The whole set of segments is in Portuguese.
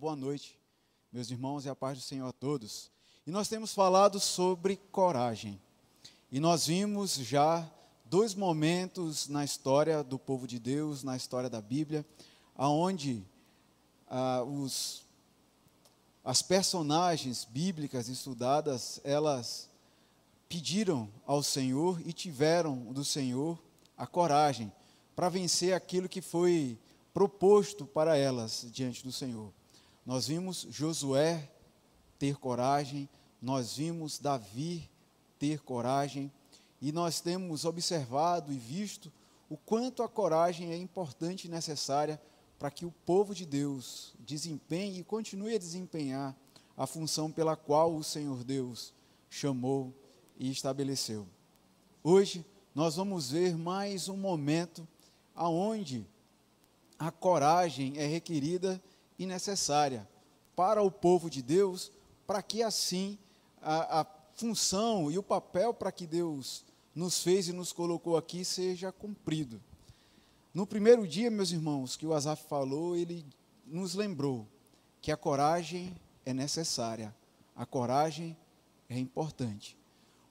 Boa noite, meus irmãos, e a paz do Senhor a todos. E nós temos falado sobre coragem. E nós vimos já dois momentos na história do povo de Deus, na história da Bíblia, aonde ah, os, as personagens bíblicas estudadas, elas pediram ao Senhor e tiveram do Senhor a coragem para vencer aquilo que foi proposto para elas diante do Senhor. Nós vimos Josué ter coragem, nós vimos Davi ter coragem, e nós temos observado e visto o quanto a coragem é importante e necessária para que o povo de Deus desempenhe e continue a desempenhar a função pela qual o Senhor Deus chamou e estabeleceu. Hoje nós vamos ver mais um momento aonde a coragem é requerida e necessária para o povo de Deus, para que assim a, a função e o papel para que Deus nos fez e nos colocou aqui seja cumprido. No primeiro dia, meus irmãos, que o Azaf falou, ele nos lembrou que a coragem é necessária, a coragem é importante.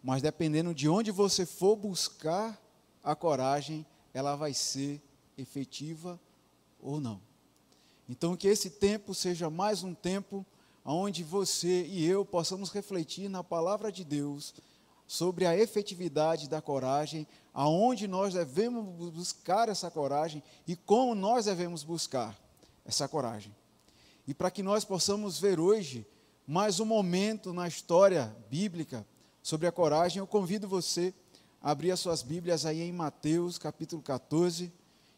Mas dependendo de onde você for buscar a coragem, ela vai ser efetiva ou não. Então, que esse tempo seja mais um tempo onde você e eu possamos refletir na palavra de Deus sobre a efetividade da coragem, aonde nós devemos buscar essa coragem e como nós devemos buscar essa coragem. E para que nós possamos ver hoje mais um momento na história bíblica sobre a coragem, eu convido você a abrir as suas Bíblias aí em Mateus capítulo 14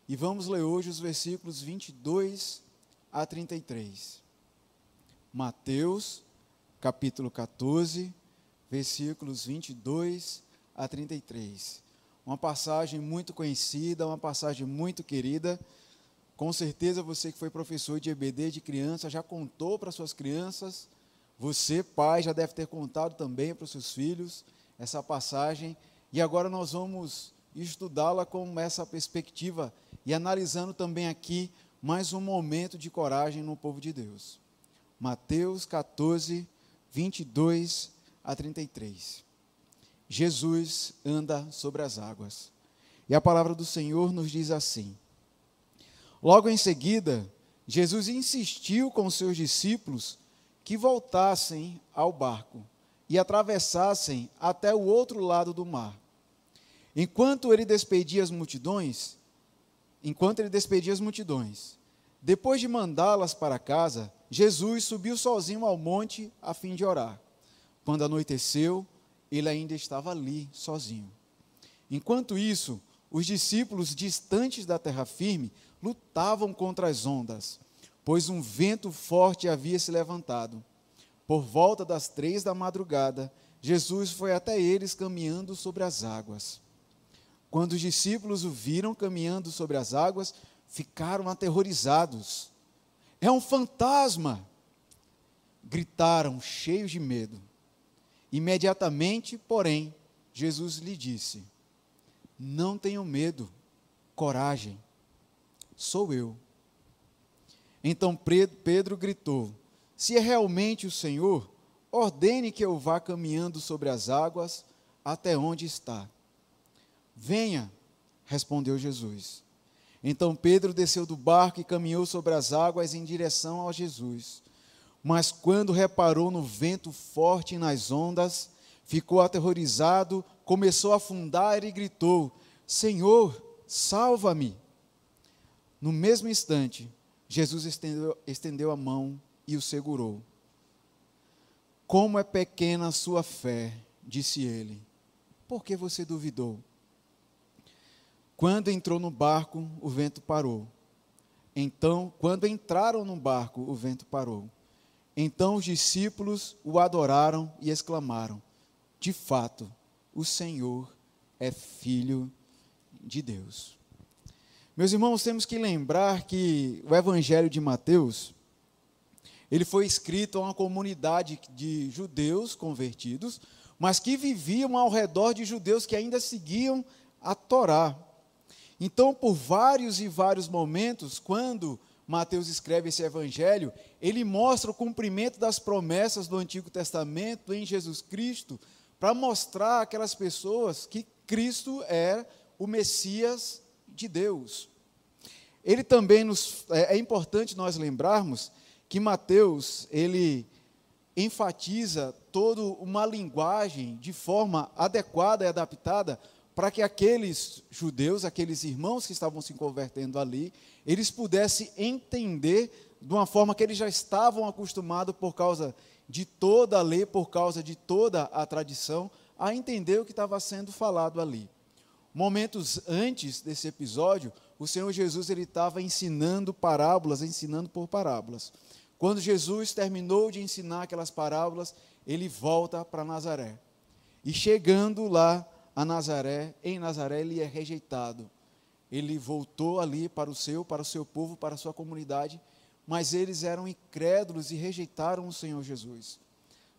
e vamos ler hoje os versículos 22 a 33. Mateus, capítulo 14, versículos 22 a 33. Uma passagem muito conhecida, uma passagem muito querida. Com certeza você que foi professor de EBD de criança já contou para suas crianças. Você, pai, já deve ter contado também para os seus filhos essa passagem. E agora nós vamos estudá-la com essa perspectiva e analisando também aqui mais um momento de coragem no povo de Deus. Mateus 14, 22 a 33. Jesus anda sobre as águas. E a palavra do Senhor nos diz assim: Logo em seguida, Jesus insistiu com seus discípulos que voltassem ao barco e atravessassem até o outro lado do mar. Enquanto ele despedia as multidões, enquanto ele despedia as multidões. Depois de mandá-las para casa, Jesus subiu sozinho ao monte a fim de orar. Quando anoiteceu, ele ainda estava ali, sozinho. Enquanto isso, os discípulos distantes da terra firme lutavam contra as ondas, pois um vento forte havia se levantado. Por volta das três da madrugada, Jesus foi até eles caminhando sobre as águas. Quando os discípulos o viram caminhando sobre as águas, ficaram aterrorizados. É um fantasma! Gritaram, cheios de medo. Imediatamente, porém, Jesus lhe disse: Não tenham medo, coragem, sou eu. Então Pedro gritou: Se é realmente o Senhor, ordene que eu vá caminhando sobre as águas até onde está. Venha, respondeu Jesus. Então Pedro desceu do barco e caminhou sobre as águas em direção a Jesus. Mas quando reparou no vento forte e nas ondas, ficou aterrorizado, começou a afundar e gritou: Senhor, salva-me! No mesmo instante, Jesus estendeu, estendeu a mão e o segurou. Como é pequena a sua fé, disse ele. Por que você duvidou? Quando entrou no barco, o vento parou. Então, quando entraram no barco, o vento parou. Então os discípulos o adoraram e exclamaram: De fato, o Senhor é filho de Deus. Meus irmãos, temos que lembrar que o Evangelho de Mateus ele foi escrito a uma comunidade de judeus convertidos, mas que viviam ao redor de judeus que ainda seguiam a Torá. Então, por vários e vários momentos, quando Mateus escreve esse evangelho, ele mostra o cumprimento das promessas do Antigo Testamento em Jesus Cristo, para mostrar àquelas pessoas que Cristo é o Messias de Deus. Ele também nos é, é importante nós lembrarmos que Mateus, ele enfatiza toda uma linguagem de forma adequada e adaptada para que aqueles judeus, aqueles irmãos que estavam se convertendo ali, eles pudessem entender de uma forma que eles já estavam acostumados por causa de toda a lei, por causa de toda a tradição, a entender o que estava sendo falado ali. Momentos antes desse episódio, o Senhor Jesus ele estava ensinando parábolas, ensinando por parábolas. Quando Jesus terminou de ensinar aquelas parábolas, ele volta para Nazaré. E chegando lá a Nazaré, em Nazaré ele é rejeitado. Ele voltou ali para o seu, para o seu povo, para a sua comunidade, mas eles eram incrédulos e rejeitaram o Senhor Jesus.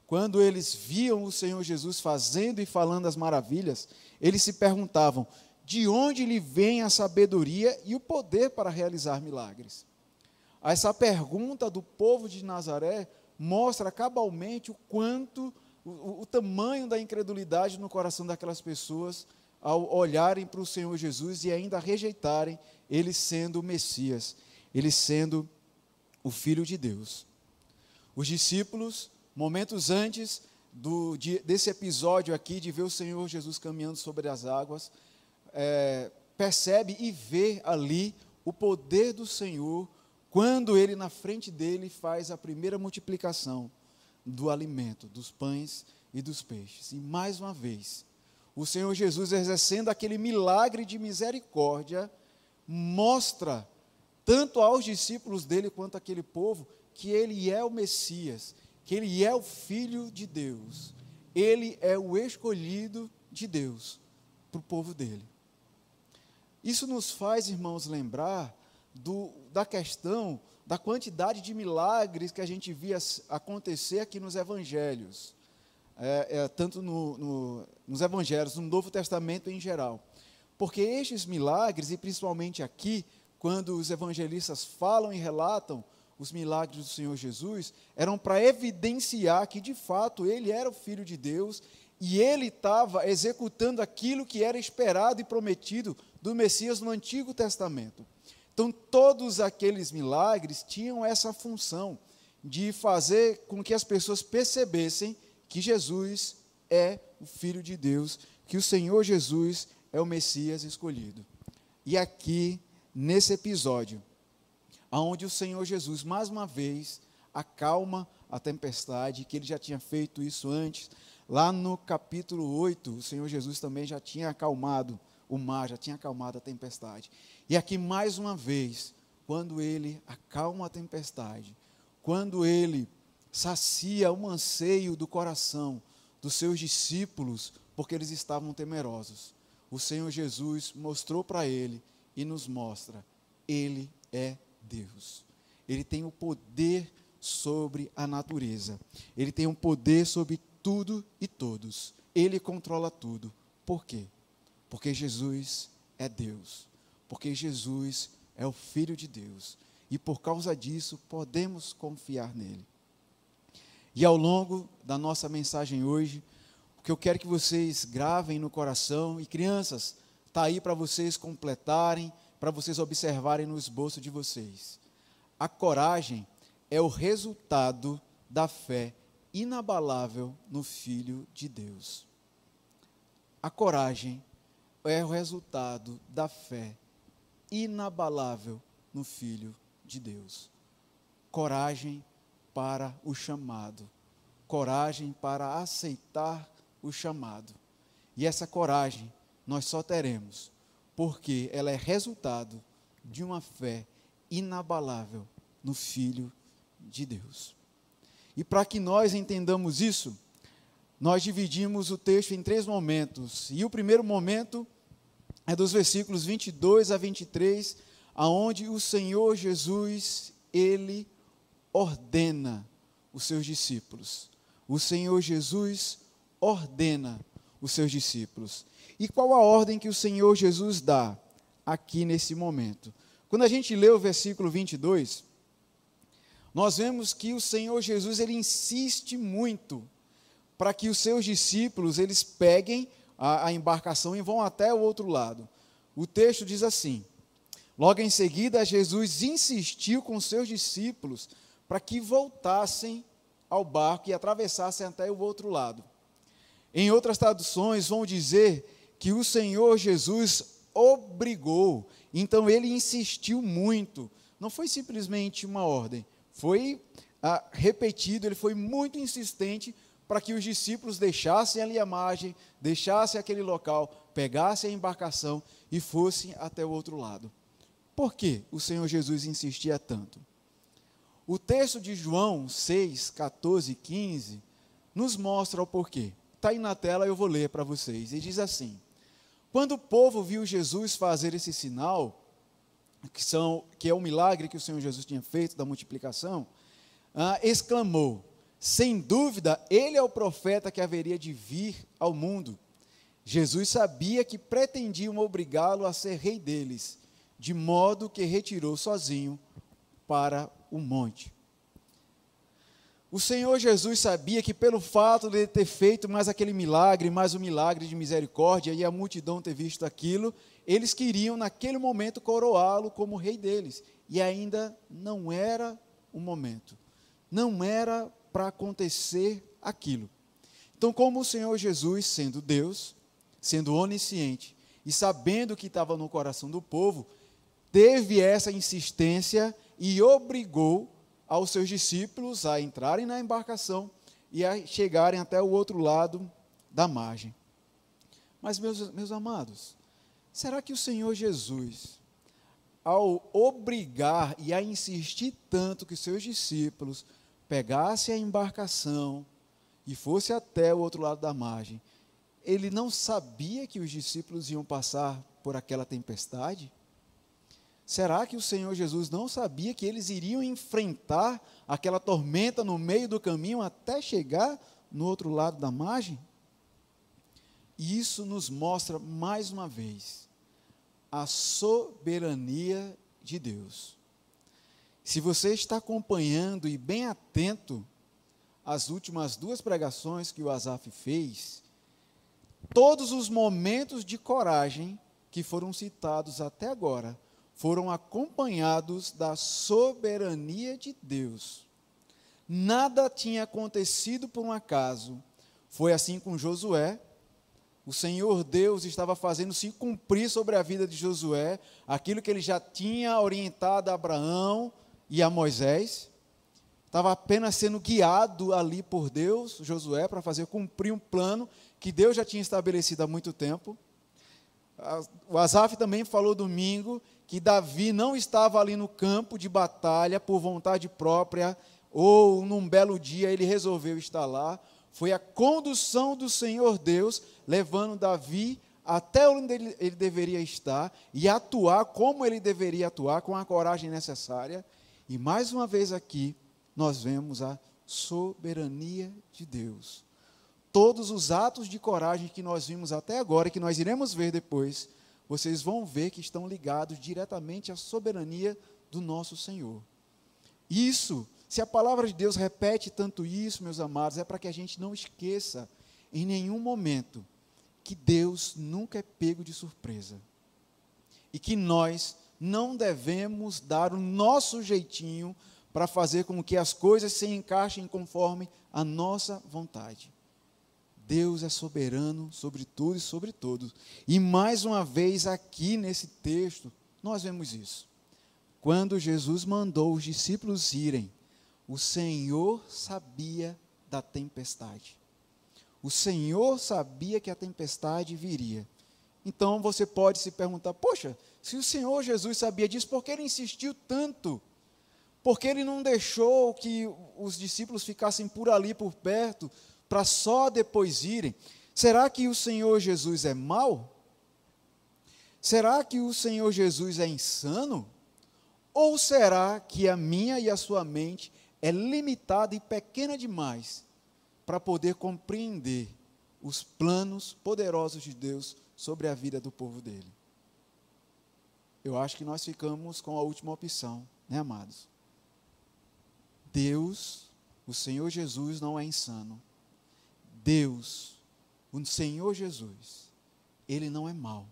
Quando eles viam o Senhor Jesus fazendo e falando as maravilhas, eles se perguntavam: de onde lhe vem a sabedoria e o poder para realizar milagres? Essa pergunta do povo de Nazaré mostra cabalmente o quanto o, o tamanho da incredulidade no coração daquelas pessoas ao olharem para o Senhor Jesus e ainda rejeitarem ele sendo o Messias, ele sendo o Filho de Deus. Os discípulos, momentos antes do, de, desse episódio aqui, de ver o Senhor Jesus caminhando sobre as águas, é, percebe e vê ali o poder do Senhor quando ele, na frente dele, faz a primeira multiplicação do alimento, dos pães e dos peixes. E mais uma vez, o Senhor Jesus exercendo aquele milagre de misericórdia, mostra tanto aos discípulos dele quanto àquele povo que ele é o Messias, que ele é o Filho de Deus, ele é o escolhido de Deus para o povo dele. Isso nos faz, irmãos, lembrar do, da questão da quantidade de milagres que a gente via acontecer aqui nos evangelhos, é, é, tanto no, no, nos evangelhos, no Novo Testamento em geral. Porque estes milagres, e principalmente aqui, quando os evangelistas falam e relatam os milagres do Senhor Jesus, eram para evidenciar que de fato ele era o Filho de Deus e ele estava executando aquilo que era esperado e prometido do Messias no Antigo Testamento. Então, todos aqueles milagres tinham essa função de fazer com que as pessoas percebessem que Jesus é o Filho de Deus, que o Senhor Jesus é o Messias escolhido. E aqui, nesse episódio, onde o Senhor Jesus, mais uma vez, acalma a tempestade, que ele já tinha feito isso antes, lá no capítulo 8, o Senhor Jesus também já tinha acalmado o mar, já tinha acalmado a tempestade. E aqui, mais uma vez, quando ele acalma a tempestade, quando ele sacia o anseio do coração dos seus discípulos, porque eles estavam temerosos, o Senhor Jesus mostrou para ele e nos mostra: Ele é Deus. Ele tem o poder sobre a natureza. Ele tem o poder sobre tudo e todos. Ele controla tudo. Por quê? Porque Jesus é Deus porque Jesus é o Filho de Deus e por causa disso podemos confiar nele. E ao longo da nossa mensagem hoje, o que eu quero que vocês gravem no coração e crianças, está aí para vocês completarem, para vocês observarem no esboço de vocês. A coragem é o resultado da fé inabalável no Filho de Deus. A coragem é o resultado da fé inabalável no Filho de Deus. Coragem para o chamado, coragem para aceitar o chamado. E essa coragem nós só teremos porque ela é resultado de uma fé inabalável no Filho de Deus. E para que nós entendamos isso, nós dividimos o texto em três momentos. E o primeiro momento é dos versículos 22 a 23, aonde o Senhor Jesus, ele ordena os seus discípulos. O Senhor Jesus ordena os seus discípulos. E qual a ordem que o Senhor Jesus dá aqui nesse momento? Quando a gente lê o versículo 22, nós vemos que o Senhor Jesus ele insiste muito para que os seus discípulos eles peguem a, a embarcação e vão até o outro lado. O texto diz assim: Logo em seguida, Jesus insistiu com seus discípulos para que voltassem ao barco e atravessassem até o outro lado. Em outras traduções, vão dizer que o Senhor Jesus obrigou, então ele insistiu muito. Não foi simplesmente uma ordem, foi ah, repetido, ele foi muito insistente para que os discípulos deixassem ali a margem, deixassem aquele local, pegassem a embarcação e fossem até o outro lado. Por que o Senhor Jesus insistia tanto? O texto de João 6, 14 e 15 nos mostra o porquê. Está aí na tela, eu vou ler para vocês. E diz assim: Quando o povo viu Jesus fazer esse sinal, que, são, que é o milagre que o Senhor Jesus tinha feito da multiplicação, ah, exclamou: Sem dúvida, ele é o profeta que haveria de vir ao mundo. Jesus sabia que pretendiam obrigá-lo a ser rei deles, de modo que retirou sozinho para o monte. O Senhor Jesus sabia que, pelo fato de ter feito mais aquele milagre, mais um milagre de misericórdia, e a multidão ter visto aquilo, eles queriam, naquele momento, coroá-lo como rei deles. E ainda não era o momento. Não era para acontecer aquilo. Então, como o Senhor Jesus, sendo Deus, sendo onisciente e sabendo o que estava no coração do povo, teve essa insistência e obrigou aos seus discípulos a entrarem na embarcação e a chegarem até o outro lado da margem. Mas, meus, meus amados, Será que o Senhor Jesus, ao obrigar e a insistir tanto que seus discípulos pegassem a embarcação e fosse até o outro lado da margem, ele não sabia que os discípulos iam passar por aquela tempestade? Será que o Senhor Jesus não sabia que eles iriam enfrentar aquela tormenta no meio do caminho até chegar no outro lado da margem? E isso nos mostra mais uma vez a soberania de Deus. Se você está acompanhando e bem atento às últimas duas pregações que o Asaf fez, todos os momentos de coragem que foram citados até agora foram acompanhados da soberania de Deus. Nada tinha acontecido por um acaso. Foi assim com Josué, o Senhor Deus estava fazendo se cumprir sobre a vida de Josué aquilo que ele já tinha orientado a Abraão e a Moisés. Estava apenas sendo guiado ali por Deus, Josué, para fazer cumprir um plano que Deus já tinha estabelecido há muito tempo. O Asaf também falou domingo que Davi não estava ali no campo de batalha por vontade própria, ou num belo dia ele resolveu estar lá, foi a condução do Senhor Deus levando Davi até onde ele, ele deveria estar e atuar como ele deveria atuar, com a coragem necessária. E mais uma vez aqui, nós vemos a soberania de Deus. Todos os atos de coragem que nós vimos até agora e que nós iremos ver depois, vocês vão ver que estão ligados diretamente à soberania do nosso Senhor. Isso se a palavra de Deus repete tanto isso, meus amados, é para que a gente não esqueça em nenhum momento que Deus nunca é pego de surpresa. E que nós não devemos dar o nosso jeitinho para fazer com que as coisas se encaixem conforme a nossa vontade. Deus é soberano sobre tudo e sobre todos. E mais uma vez aqui nesse texto, nós vemos isso. Quando Jesus mandou os discípulos irem o Senhor sabia da tempestade. O Senhor sabia que a tempestade viria. Então você pode se perguntar: poxa, se o Senhor Jesus sabia disso, por que ele insistiu tanto? Por que ele não deixou que os discípulos ficassem por ali, por perto, para só depois irem? Será que o Senhor Jesus é mau? Será que o Senhor Jesus é insano? Ou será que a minha e a sua mente é limitada e pequena demais para poder compreender os planos poderosos de Deus sobre a vida do povo dele. Eu acho que nós ficamos com a última opção, né, amados? Deus, o Senhor Jesus não é insano. Deus, o Senhor Jesus, ele não é mau.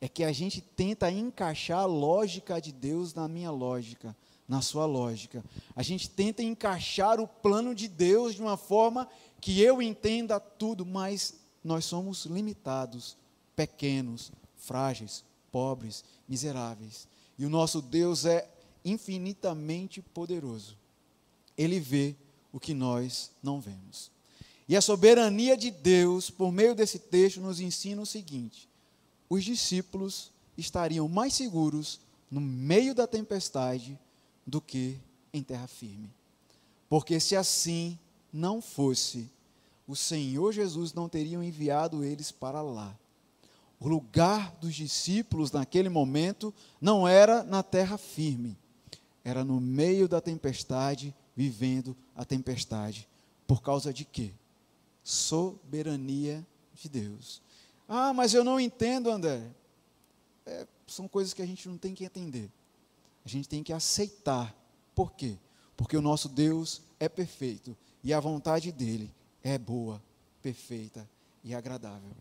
É que a gente tenta encaixar a lógica de Deus na minha lógica, na sua lógica. A gente tenta encaixar o plano de Deus de uma forma que eu entenda tudo, mas nós somos limitados, pequenos, frágeis, pobres, miseráveis. E o nosso Deus é infinitamente poderoso. Ele vê o que nós não vemos. E a soberania de Deus, por meio desse texto, nos ensina o seguinte: os discípulos estariam mais seguros no meio da tempestade do que em terra firme. Porque se assim não fosse, o Senhor Jesus não teria enviado eles para lá. O lugar dos discípulos naquele momento não era na terra firme, era no meio da tempestade, vivendo a tempestade. Por causa de quê? Soberania de Deus. Ah, mas eu não entendo, André. É, são coisas que a gente não tem que entender. A gente tem que aceitar. Por quê? Porque o nosso Deus é perfeito e a vontade dele é boa, perfeita e agradável.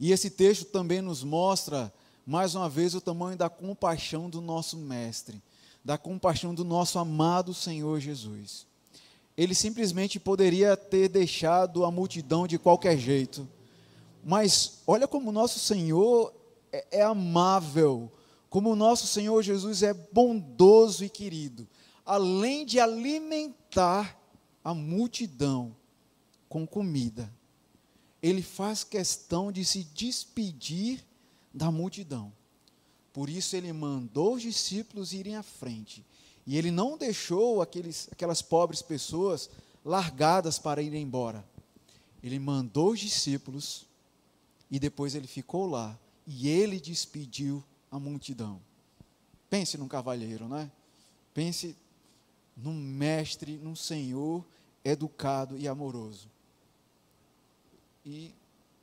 E esse texto também nos mostra, mais uma vez, o tamanho da compaixão do nosso Mestre, da compaixão do nosso amado Senhor Jesus. Ele simplesmente poderia ter deixado a multidão de qualquer jeito, mas olha como o nosso Senhor é, é amável, como o nosso Senhor Jesus é bondoso e querido. Além de alimentar a multidão com comida, ele faz questão de se despedir da multidão. Por isso ele mandou os discípulos irem à frente. E ele não deixou aqueles, aquelas pobres pessoas largadas para irem embora. Ele mandou os discípulos e depois ele ficou lá e ele despediu a multidão. Pense num cavalheiro, né? Pense num mestre, num senhor educado e amoroso. E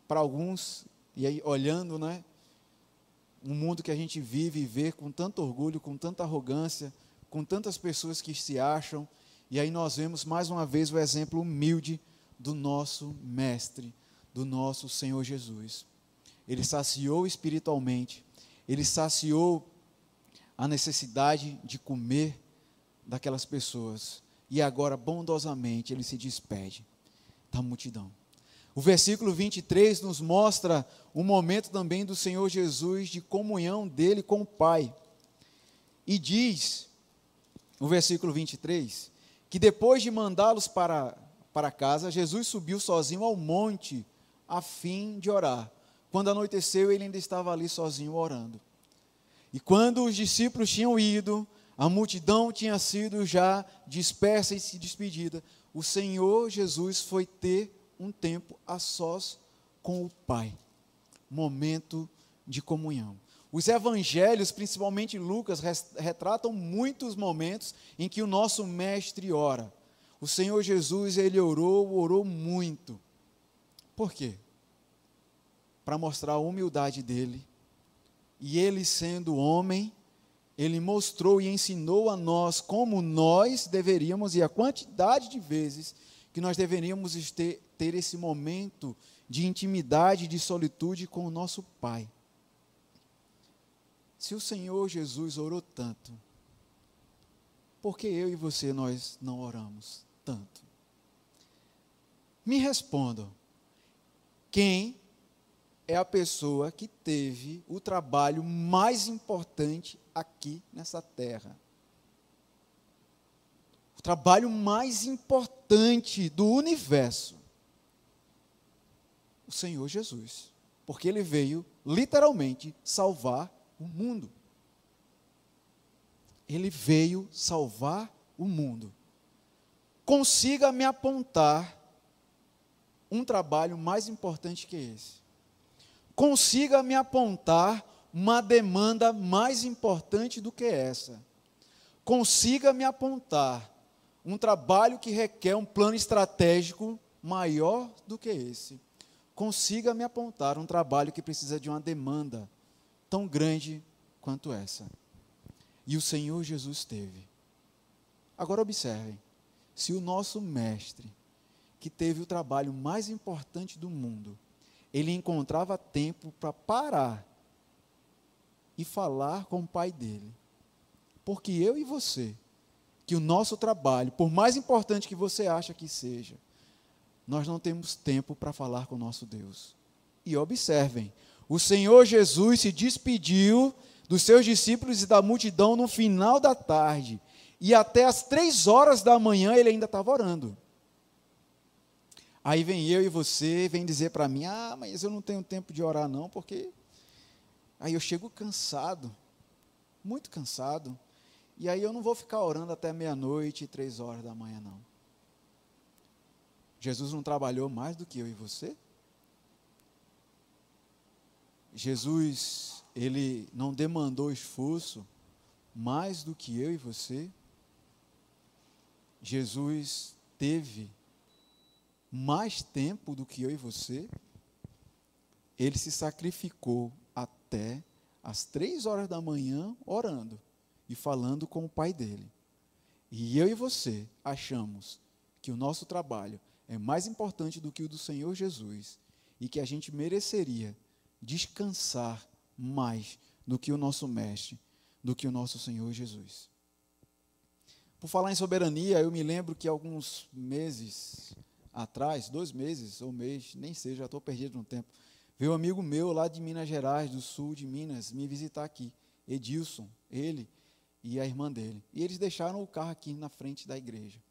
para alguns, e aí olhando, né? Um mundo que a gente vive e vê com tanto orgulho, com tanta arrogância, com tantas pessoas que se acham, e aí nós vemos mais uma vez o exemplo humilde do nosso Mestre, do nosso Senhor Jesus. Ele saciou espiritualmente, ele saciou a necessidade de comer daquelas pessoas, e agora bondosamente ele se despede da multidão. O versículo 23 nos mostra um momento também do Senhor Jesus de comunhão dele com o Pai. E diz, o versículo 23, que depois de mandá-los para, para casa, Jesus subiu sozinho ao monte a fim de orar. Quando anoiteceu, ele ainda estava ali sozinho orando. E quando os discípulos tinham ido, a multidão tinha sido já dispersa e se despedida, o Senhor Jesus foi ter um tempo a sós com o Pai. Momento de comunhão. Os evangelhos, principalmente Lucas, retratam muitos momentos em que o nosso mestre ora. O Senhor Jesus, ele orou, orou muito. Por quê? Para mostrar a humildade dele. E ele, sendo homem, ele mostrou e ensinou a nós como nós deveríamos e a quantidade de vezes que nós deveríamos ter, ter esse momento de intimidade, de solitude com o nosso Pai. Se o Senhor Jesus orou tanto, por que eu e você nós não oramos tanto? Me respondam. Quem é a pessoa que teve o trabalho mais importante aqui nessa terra? trabalho mais importante do universo, o Senhor Jesus. Porque ele veio literalmente salvar o mundo. Ele veio salvar o mundo. Consiga me apontar um trabalho mais importante que esse. Consiga me apontar uma demanda mais importante do que essa. Consiga me apontar um trabalho que requer um plano estratégico maior do que esse. Consiga me apontar um trabalho que precisa de uma demanda tão grande quanto essa. E o Senhor Jesus teve. Agora observem: se o nosso mestre, que teve o trabalho mais importante do mundo, ele encontrava tempo para parar e falar com o pai dele. Porque eu e você, que o nosso trabalho, por mais importante que você acha que seja, nós não temos tempo para falar com o nosso Deus. E observem, o Senhor Jesus se despediu dos seus discípulos e da multidão no final da tarde. E até as três horas da manhã ele ainda estava orando. Aí vem eu e você, vem dizer para mim: Ah, mas eu não tenho tempo de orar, não, porque Aí eu chego cansado, muito cansado, e aí eu não vou ficar orando até meia-noite três horas da manhã, não. Jesus não trabalhou mais do que eu e você? Jesus, ele não demandou esforço mais do que eu e você? Jesus teve mais tempo do que eu e você? Ele se sacrificou até às três horas da manhã orando e falando com o pai dele. E eu e você achamos que o nosso trabalho é mais importante do que o do Senhor Jesus e que a gente mereceria descansar mais do que o nosso mestre, do que o nosso Senhor Jesus. Por falar em soberania, eu me lembro que alguns meses atrás, dois meses ou mês, nem sei, já estou perdido no tempo, Veio um amigo meu lá de Minas Gerais, do sul de Minas, me visitar aqui. Edilson, ele e a irmã dele. E eles deixaram o carro aqui na frente da igreja.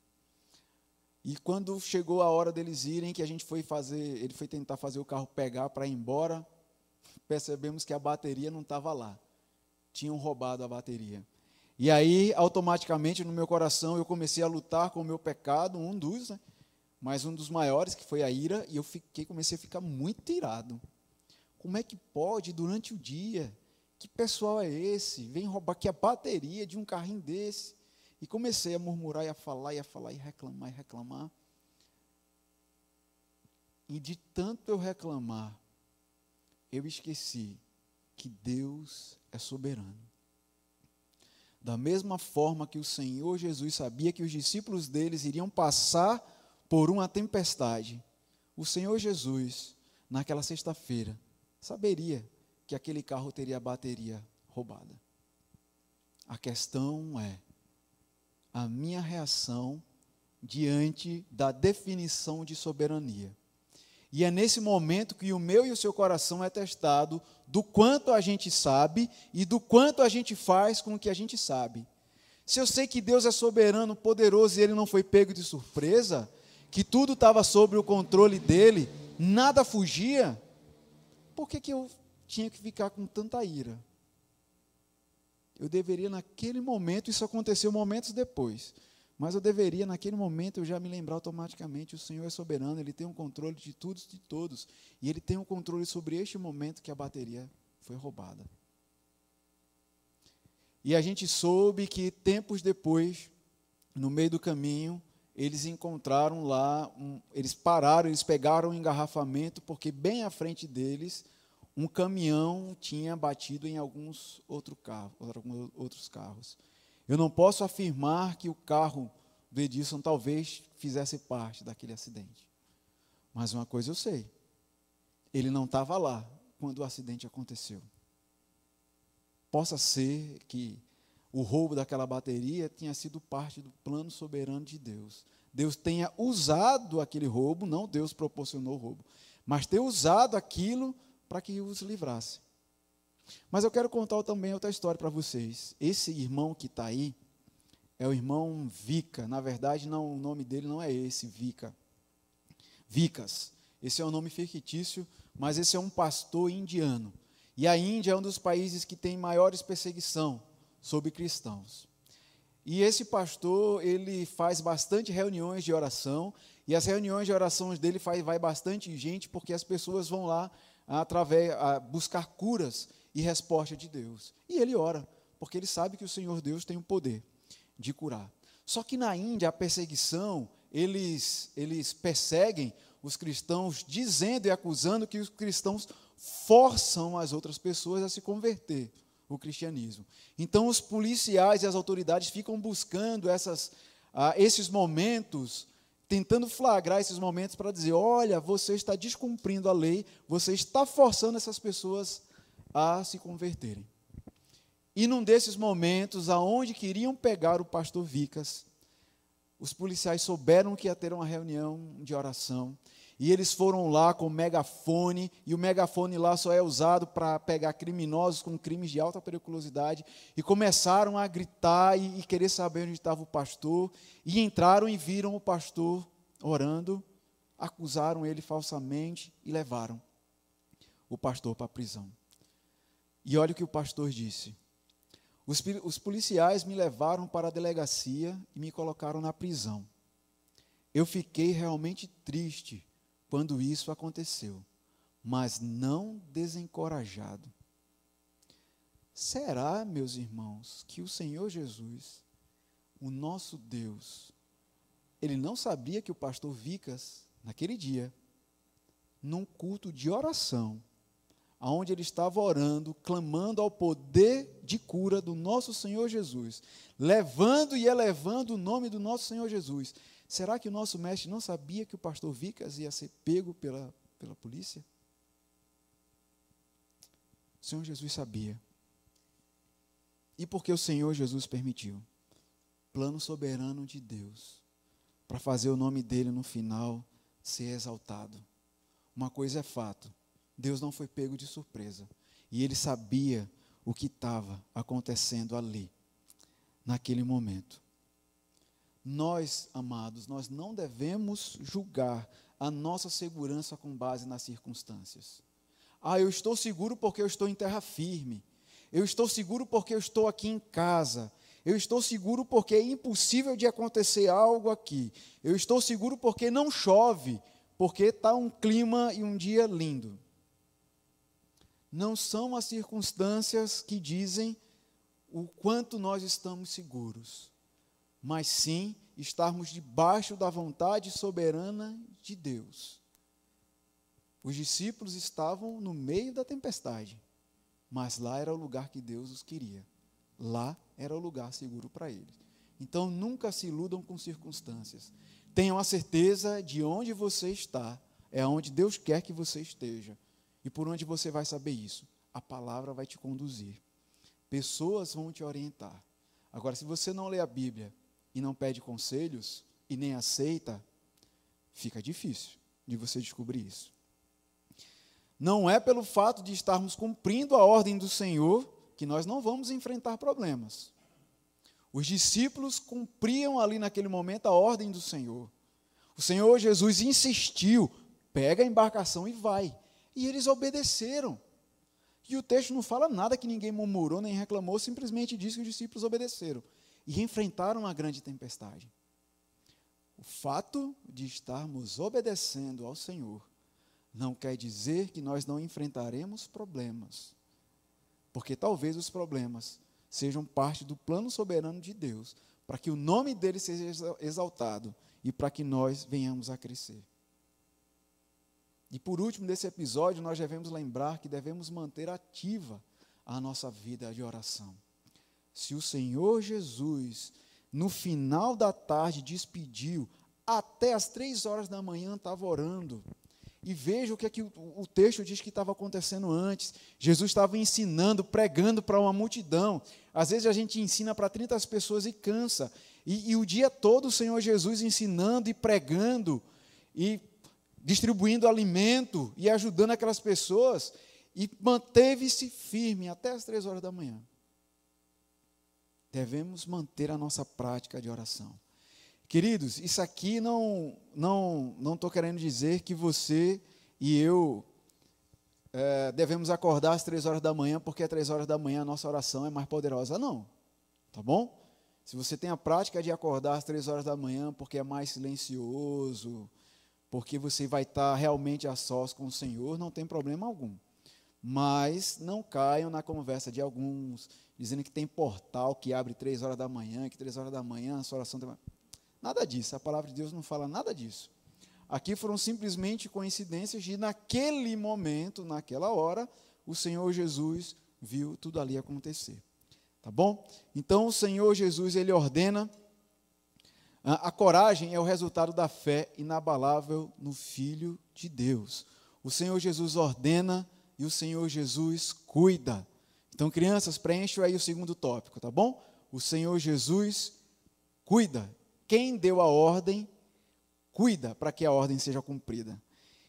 E quando chegou a hora deles irem, que a gente foi fazer, ele foi tentar fazer o carro pegar para ir embora, percebemos que a bateria não estava lá. Tinham roubado a bateria. E aí, automaticamente, no meu coração, eu comecei a lutar com o meu pecado, um dos, né? mas um dos maiores, que foi a ira, e eu fiquei, comecei a ficar muito irado. Como é que pode, durante o dia, que pessoal é esse? Vem roubar aqui a bateria de um carrinho desse. E comecei a murmurar e a falar, e a falar, e reclamar, e reclamar. E de tanto eu reclamar, eu esqueci que Deus é soberano. Da mesma forma que o Senhor Jesus sabia que os discípulos deles iriam passar por uma tempestade, o Senhor Jesus, naquela sexta-feira, saberia que aquele carro teria a bateria roubada. A questão é a minha reação diante da definição de soberania. E é nesse momento que o meu e o seu coração é testado do quanto a gente sabe e do quanto a gente faz com o que a gente sabe. Se eu sei que Deus é soberano, poderoso e ele não foi pego de surpresa, que tudo estava sob o controle dele, nada fugia, por que, que eu tinha que ficar com tanta ira? Eu deveria, naquele momento, isso aconteceu momentos depois, mas eu deveria, naquele momento, eu já me lembrar automaticamente: o Senhor é soberano, Ele tem um controle de tudo e de todos, e Ele tem um controle sobre este momento que a bateria foi roubada. E a gente soube que tempos depois, no meio do caminho, eles encontraram lá, um, eles pararam, eles pegaram um engarrafamento, porque bem à frente deles, um caminhão tinha batido em alguns outro carro, outros carros. Eu não posso afirmar que o carro do Edilson talvez fizesse parte daquele acidente. Mas uma coisa eu sei: ele não estava lá quando o acidente aconteceu. Possa ser que o roubo daquela bateria tinha sido parte do plano soberano de Deus. Deus tenha usado aquele roubo, não Deus proporcionou o roubo, mas ter usado aquilo para que os livrasse. Mas eu quero contar também outra história para vocês. Esse irmão que está aí é o irmão Vica. Na verdade, não, o nome dele não é esse, Vica. Vicas. Esse é um nome fictício, mas esse é um pastor indiano. E a Índia é um dos países que tem maiores perseguição sobre cristãos. E esse pastor, ele faz bastante reuniões de oração, e as reuniões de orações dele faz, vai bastante gente, porque as pessoas vão lá através a buscar curas e resposta de Deus. E ele ora, porque ele sabe que o Senhor Deus tem o poder de curar. Só que na Índia a perseguição, eles eles perseguem os cristãos dizendo e acusando que os cristãos forçam as outras pessoas a se converter o cristianismo. Então, os policiais e as autoridades ficam buscando essas, ah, esses momentos, tentando flagrar esses momentos para dizer: olha, você está descumprindo a lei, você está forçando essas pessoas a se converterem. E num desses momentos, aonde queriam pegar o pastor Vicas, os policiais souberam que ia ter uma reunião de oração. E eles foram lá com megafone, e o megafone lá só é usado para pegar criminosos com crimes de alta periculosidade, e começaram a gritar e, e, querer saber onde estava o pastor, e entraram e viram o pastor orando, acusaram ele falsamente e levaram o pastor para a prisão. E olha o que o pastor disse: os, os policiais me levaram para a delegacia e me colocaram na prisão. Eu fiquei realmente triste quando isso aconteceu, mas não desencorajado. Será, meus irmãos, que o Senhor Jesus, o nosso Deus, ele não sabia que o pastor Vicas, naquele dia, num culto de oração, aonde ele estava orando, clamando ao poder de cura do nosso Senhor Jesus, levando e elevando o nome do nosso Senhor Jesus. Será que o nosso mestre não sabia que o pastor Vicas ia ser pego pela, pela polícia? O Senhor Jesus sabia. E por que o Senhor Jesus permitiu? Plano soberano de Deus, para fazer o nome dele no final ser exaltado. Uma coisa é fato Deus não foi pego de surpresa. E ele sabia o que estava acontecendo ali, naquele momento. Nós, amados, nós não devemos julgar a nossa segurança com base nas circunstâncias. Ah, eu estou seguro porque eu estou em terra firme. Eu estou seguro porque eu estou aqui em casa. Eu estou seguro porque é impossível de acontecer algo aqui. Eu estou seguro porque não chove, porque está um clima e um dia lindo não são as circunstâncias que dizem o quanto nós estamos seguros, mas sim estarmos debaixo da vontade soberana de Deus. Os discípulos estavam no meio da tempestade, mas lá era o lugar que Deus os queria. Lá era o lugar seguro para eles. Então nunca se iludam com circunstâncias. Tenham a certeza de onde você está, é onde Deus quer que você esteja. E por onde você vai saber isso? A palavra vai te conduzir. Pessoas vão te orientar. Agora, se você não lê a Bíblia e não pede conselhos e nem aceita, fica difícil de você descobrir isso. Não é pelo fato de estarmos cumprindo a ordem do Senhor que nós não vamos enfrentar problemas. Os discípulos cumpriam ali naquele momento a ordem do Senhor. O Senhor Jesus insistiu: pega a embarcação e vai. E eles obedeceram. E o texto não fala nada que ninguém murmurou nem reclamou, simplesmente diz que os discípulos obedeceram e enfrentaram uma grande tempestade. O fato de estarmos obedecendo ao Senhor não quer dizer que nós não enfrentaremos problemas, porque talvez os problemas sejam parte do plano soberano de Deus, para que o nome dele seja exaltado e para que nós venhamos a crescer. E por último, nesse episódio, nós devemos lembrar que devemos manter ativa a nossa vida de oração. Se o Senhor Jesus, no final da tarde, despediu, até as três horas da manhã estava orando. E veja o que, é que o, texto diz que estava acontecendo antes. Jesus estava ensinando, pregando para uma multidão. Às vezes a gente ensina para 30 pessoas e cansa. E, e o dia todo o Senhor Jesus ensinando e pregando. E distribuindo alimento e ajudando aquelas pessoas, e manteve-se firme até as três horas da manhã. Devemos manter a nossa prática de oração. Queridos, isso aqui não não não estou querendo dizer que você e eu é, devemos acordar às três horas da manhã, porque às três horas da manhã a nossa oração é mais poderosa, não. Tá bom? Se você tem a prática de acordar às três horas da manhã, porque é mais silencioso, porque você vai estar realmente a sós com o Senhor, não tem problema algum. Mas não caiam na conversa de alguns, dizendo que tem portal que abre três horas da manhã, que três horas da manhã a sua oração tem... Nada disso, a palavra de Deus não fala nada disso. Aqui foram simplesmente coincidências de, naquele momento, naquela hora, o Senhor Jesus viu tudo ali acontecer. Tá bom? Então o Senhor Jesus, ele ordena. A, coragem é o resultado da fé inabalável no Filho de Deus. O Senhor Jesus ordena e o Senhor Jesus cuida. Então, crianças, preencham aí o segundo tópico, tá bom? O Senhor Jesus cuida. Quem deu a ordem, cuida para que a ordem seja cumprida.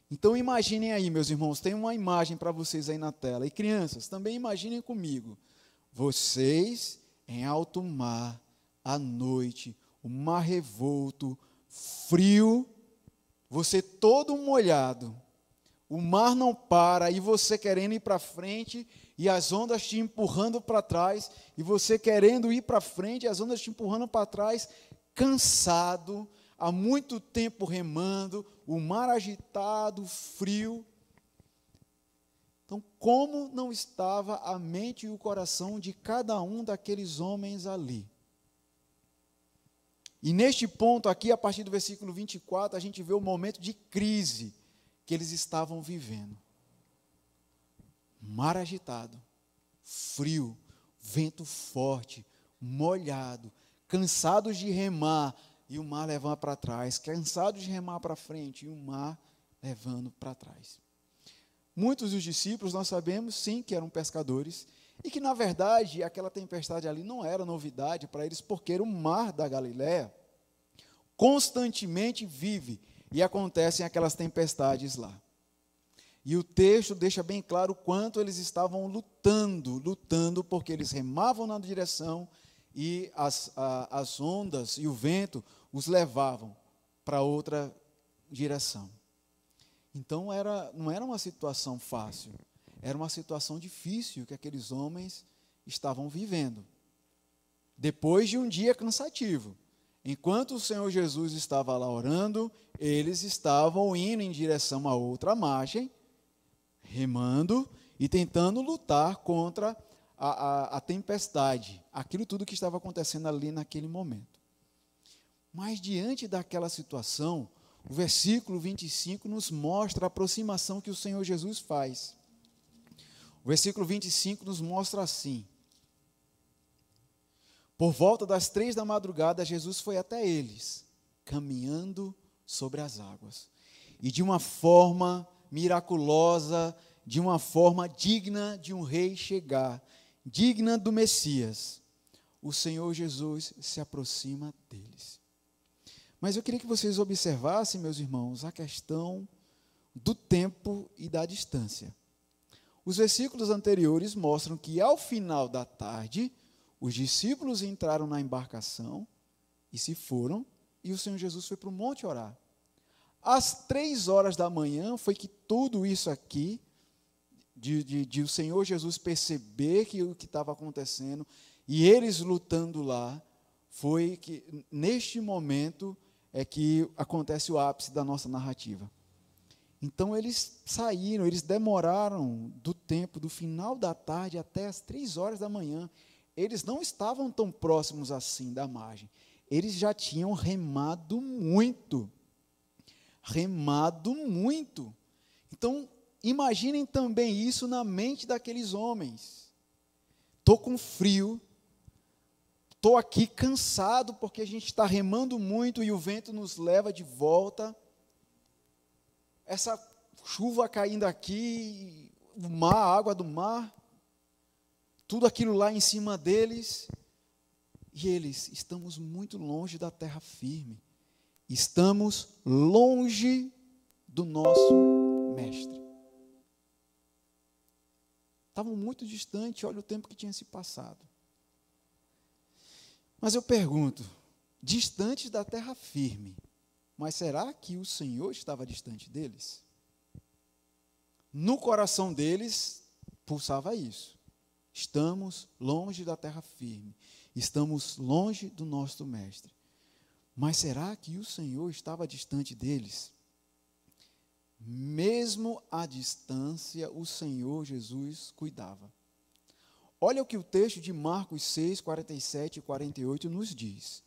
Então imaginem aí, meus irmãos, tem uma imagem para vocês aí na tela. E crianças, também imaginem comigo. Vocês em alto mar, à noite, o mar revolto, frio, você todo molhado. O mar não para e você querendo ir para frente e as ondas te empurrando para trás, e você querendo ir para frente, as ondas te empurrando para trás, cansado, há muito tempo remando, o mar agitado, frio. Então, como não estava a mente e o coração de cada um daqueles homens ali? E neste ponto aqui, a partir do versículo 24, a gente vê o momento de crise que eles estavam vivendo mar agitado, frio, vento forte, molhado, cansados de remar e o mar levando para trás, cansados de remar para frente e o mar levando para trás. Muitos dos discípulos nós sabemos sim que eram pescadores e que na verdade aquela tempestade ali não era novidade para eles, porque era o mar da Galiléia constantemente vive e acontecem aquelas tempestades lá. E o texto deixa bem claro o quanto eles estavam lutando, lutando, porque eles remavam na direção e as, a, as ondas e o vento os levavam para outra direção. Então era, não era uma situação fácil, era uma situação difícil que aqueles homens estavam vivendo. Depois de um dia cansativo, enquanto o Senhor Jesus estava lá orando, eles estavam indo em direção a outra margem remando e tentando lutar contra a, a, a tempestade, aquilo tudo que estava acontecendo ali naquele momento. Mas diante daquela situação, o versículo 25 nos mostra a aproximação que o Senhor Jesus faz. O versículo 25 nos mostra assim: Por volta das três da madrugada, Jesus foi até eles, caminhando sobre as águas. E de uma forma miraculosa, de uma forma digna de um rei chegar, digna do Messias. O Senhor Jesus se aproxima deles. Mas eu queria que vocês observassem, meus irmãos, a questão do tempo e da distância. Os versículos anteriores mostram que ao final da tarde, os discípulos entraram na embarcação e se foram, e o Senhor Jesus foi para o monte orar. Às três horas da manhã foi que tudo isso aqui, de, de, de o Senhor Jesus perceber que o que estava acontecendo e eles lutando lá, foi que neste momento é que acontece o ápice da nossa narrativa. Então eles saíram, eles demoraram do tempo, do final da tarde até as três horas da manhã. Eles não estavam tão próximos assim da margem. Eles já tinham remado muito remado muito. Então, imaginem também isso na mente daqueles homens. Estou com frio, estou aqui cansado porque a gente está remando muito e o vento nos leva de volta. Essa chuva caindo aqui, o mar, a água do mar, tudo aquilo lá em cima deles. E eles, estamos muito longe da terra firme. Estamos longe do nosso mestre. Estavam muito distantes, olha o tempo que tinha se passado. Mas eu pergunto, distantes da terra firme, mas será que o Senhor estava distante deles? No coração deles pulsava isso. Estamos longe da terra firme, estamos longe do nosso mestre. Mas será que o Senhor estava distante deles? Mesmo à distância, o Senhor Jesus cuidava. Olha o que o texto de Marcos 6, 47 e 48 nos diz.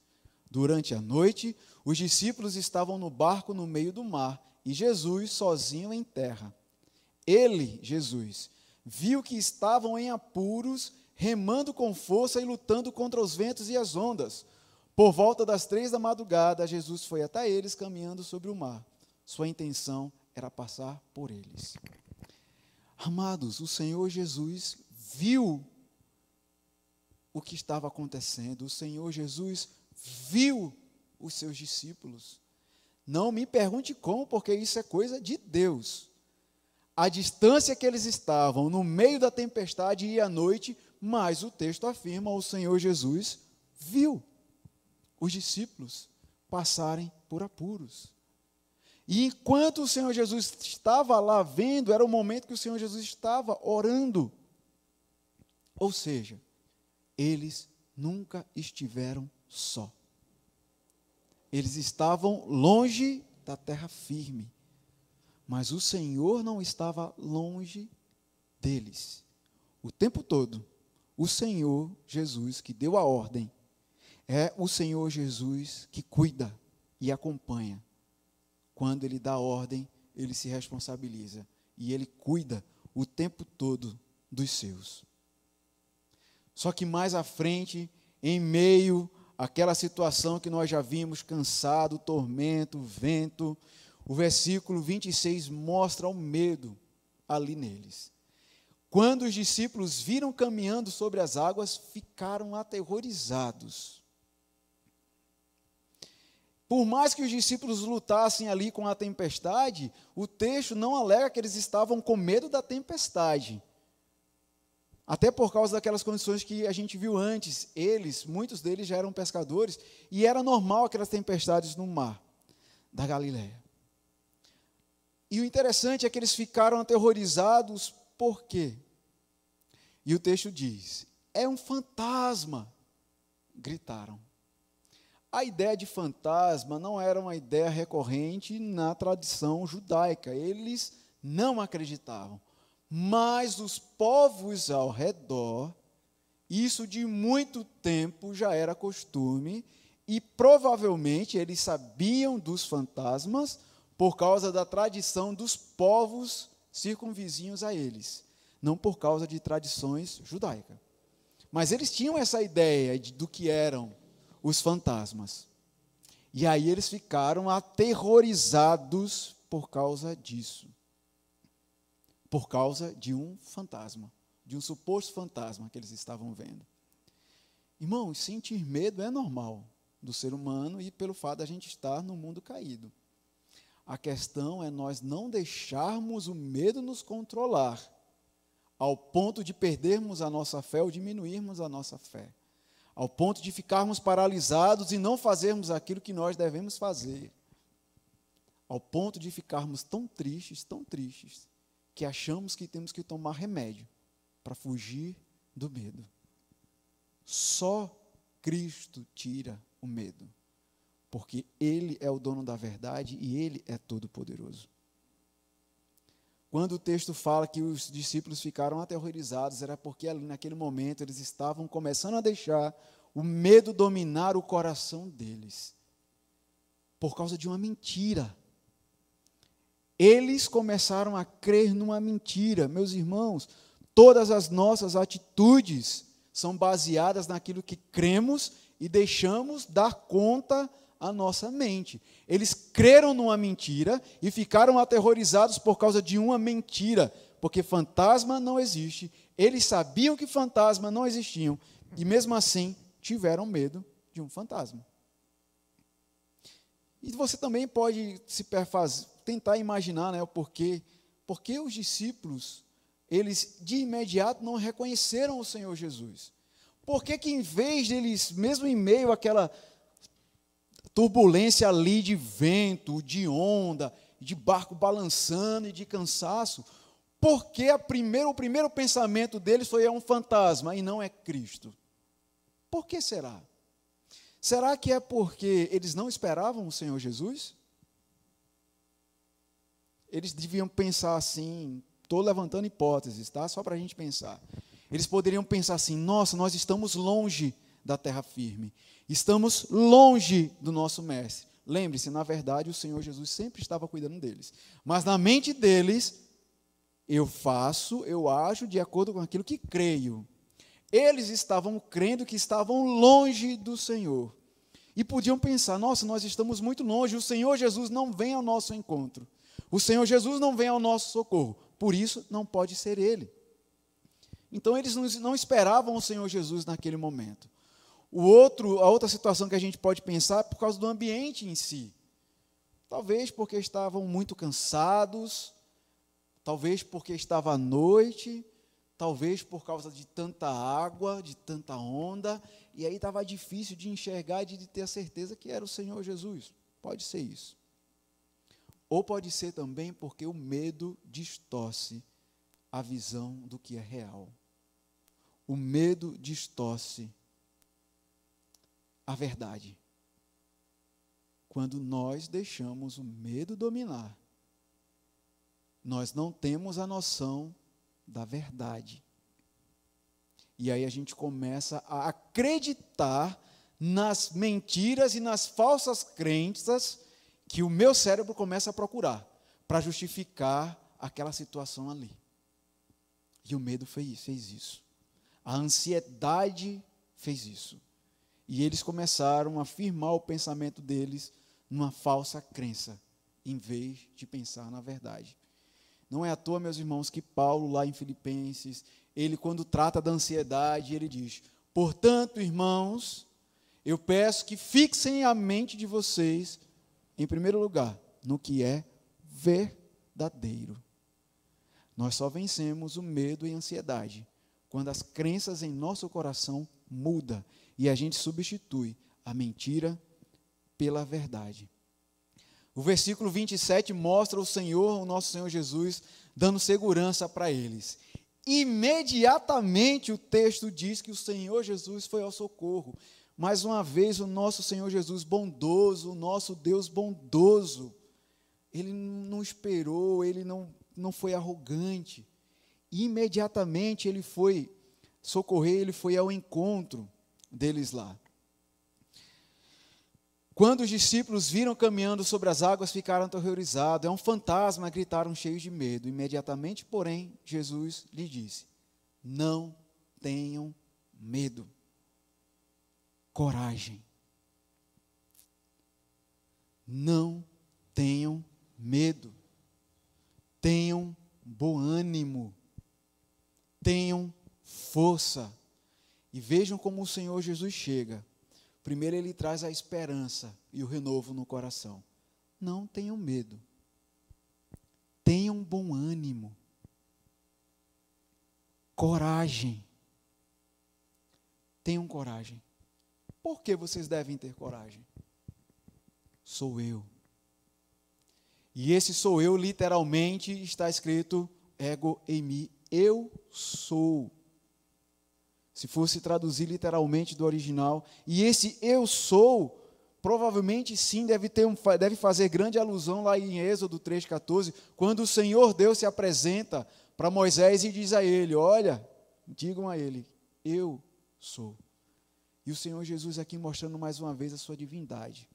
Durante a noite, os discípulos estavam no barco no meio do mar e Jesus sozinho em terra. Ele, Jesus, viu que estavam em apuros, remando com força e lutando contra os ventos e as ondas. Por volta das três da madrugada, Jesus foi até eles caminhando sobre o mar. Sua intenção era passar por eles. Amados, o Senhor Jesus viu o que estava acontecendo, o Senhor Jesus viu os seus discípulos. Não me pergunte como, porque isso é coisa de Deus. A distância que eles estavam, no meio da tempestade e à noite, mas o texto afirma: o Senhor Jesus viu os discípulos passarem por apuros. E enquanto o Senhor Jesus estava lá vendo, era o momento que o Senhor Jesus estava orando. Ou seja, eles nunca estiveram só. Eles estavam longe da terra firme, mas o Senhor não estava longe deles. O tempo todo, o Senhor Jesus que deu a ordem é o Senhor Jesus que cuida e acompanha. Quando ele dá ordem, ele se responsabiliza e ele cuida o tempo todo dos seus. Só que mais à frente, em meio àquela situação que nós já vimos, cansado, tormento, vento, o versículo 26 mostra o medo ali neles. Quando os discípulos viram caminhando sobre as águas, ficaram aterrorizados. Por mais que os discípulos lutassem ali com a tempestade, o texto não alega que eles estavam com medo da tempestade. Até por causa daquelas condições que a gente viu antes. Eles, muitos deles já eram pescadores, e era normal aquelas tempestades no mar da Galiléia. E o interessante é que eles ficaram aterrorizados, por quê? E o texto diz: é um fantasma, gritaram. A ideia de fantasma não era uma ideia recorrente na tradição judaica. Eles não acreditavam. Mas os povos ao redor, isso de muito tempo já era costume, e provavelmente eles sabiam dos fantasmas por causa da tradição dos povos circunvizinhos a eles, não por causa de tradições judaicas. Mas eles tinham essa ideia de, do que eram os fantasmas. E aí eles ficaram aterrorizados por causa disso. Por causa de um fantasma, de um suposto fantasma que eles estavam vendo. Irmãos, sentir medo é normal do ser humano e pelo fato de a gente estar no mundo caído. A questão é nós não deixarmos o medo nos controlar, ao ponto de perdermos a nossa fé ou diminuirmos a nossa fé ao ponto de ficarmos paralisados e não fazermos aquilo que nós devemos fazer, ao ponto de ficarmos tão tristes, tão tristes, que achamos que temos que tomar remédio para fugir do medo. Só Cristo tira o medo, porque Ele é o dono da verdade e Ele é todo-poderoso. Quando o texto fala que os discípulos ficaram aterrorizados, era porque ali naquele momento eles estavam começando a deixar o medo dominar o coração deles, por causa de uma mentira. Eles começaram a crer numa mentira. Meus irmãos, todas as nossas atitudes são baseadas naquilo que cremos e deixamos dar conta a nossa mente. Eles creram numa mentira e ficaram aterrorizados por causa de uma mentira, porque fantasma não existe. Eles sabiam que fantasma não existiam e mesmo assim tiveram medo de um fantasma. E você também pode se perfazer, tentar imaginar, né, o porquê, porque os discípulos, eles de imediato não reconheceram o Senhor Jesus. Por que que em vez deles, mesmo em meio àquela turbulência ali de vento, de onda, de barco balançando e de cansaço, porque a o primeiro pensamento deles foi é um fantasma e não é Cristo? Por que será? Será que é porque eles não esperavam o Senhor Jesus? Eles deviam pensar assim, estou levantando hipóteses, tá? Só para a gente pensar. Eles poderiam pensar assim: nossa, nós estamos longe da terra firme. Estamos longe do nosso mestre. Lembre-se, na verdade, o Senhor Jesus sempre estava cuidando deles. Mas na mente deles, eu faço, eu ajo de acordo com aquilo que creio. Eles estavam crendo que estavam longe do Senhor. E podiam pensar: nossa, nós estamos muito longe, o Senhor Jesus não vem ao nosso encontro. O Senhor Jesus não vem ao nosso socorro. Por isso, não pode ser Ele. Então, eles não esperavam o Senhor Jesus naquele momento. O outro, a outra situação que a gente pode pensar é por causa do ambiente em si. Talvez porque estavam muito cansados, talvez porque estava à noite, talvez por causa de tanta água, de tanta onda, e aí estava difícil de enxergar e de ter a certeza que era o Senhor Jesus. Pode ser isso. Ou pode ser também porque o medo distorce a visão do que é real. O medo distorce a verdade. Quando nós deixamos o medo dominar, nós não temos a noção da verdade. E aí a gente começa a acreditar nas mentiras e nas falsas crenças que o meu cérebro começa a procurar para justificar aquela situação ali. E o medo fez, fez isso. A ansiedade fez isso. E eles começaram a firmar o pensamento deles numa falsa crença, em vez de pensar na verdade. Não é à toa, meus irmãos, que Paulo, lá em Filipenses, ele, quando trata da ansiedade, ele diz: Portanto, irmãos, eu peço que fixem a mente de vocês, em primeiro lugar, no que é verdadeiro. Nós só vencemos o medo e a ansiedade quando as crenças em nosso coração mudam e a gente substitui a mentira pela verdade. O versículo 27 mostra o Senhor, o nosso Senhor Jesus, dando segurança para eles. Imediatamente o texto diz que o Senhor Jesus foi ao socorro. Mais uma vez, o nosso Senhor Jesus bondoso, o nosso Deus bondoso, ele não esperou, ele não, não foi arrogante. Imediatamente ele foi socorrer, ele foi ao encontro deles lá. Quando os discípulos viram caminhando sobre as águas, ficaram aterrorizados. É um fantasma, gritaram cheios de medo. Imediatamente, porém, Jesus lhe disse: Não tenham medo. Coragem. Não tenham medo. Tenham bom ânimo. Tenham força. E vejam como o Senhor Jesus chega. Primeiro, ele traz a esperança e o renovo no coração. Não tenham medo. Tenham bom ânimo. Coragem. Tenham coragem. Por que vocês devem ter coragem? Sou eu. E esse sou eu, literalmente, está escrito ego em mim. Eu sou se fosse traduzir literalmente do original. E esse eu sou, provavelmente sim, deve, ter um, deve fazer grande alusão lá em Êxodo 3,14, quando o Senhor Deus se apresenta para Moisés e diz a ele: Olha, digam a ele, eu sou. E o Senhor Jesus aqui mostrando mais uma vez a sua divindade.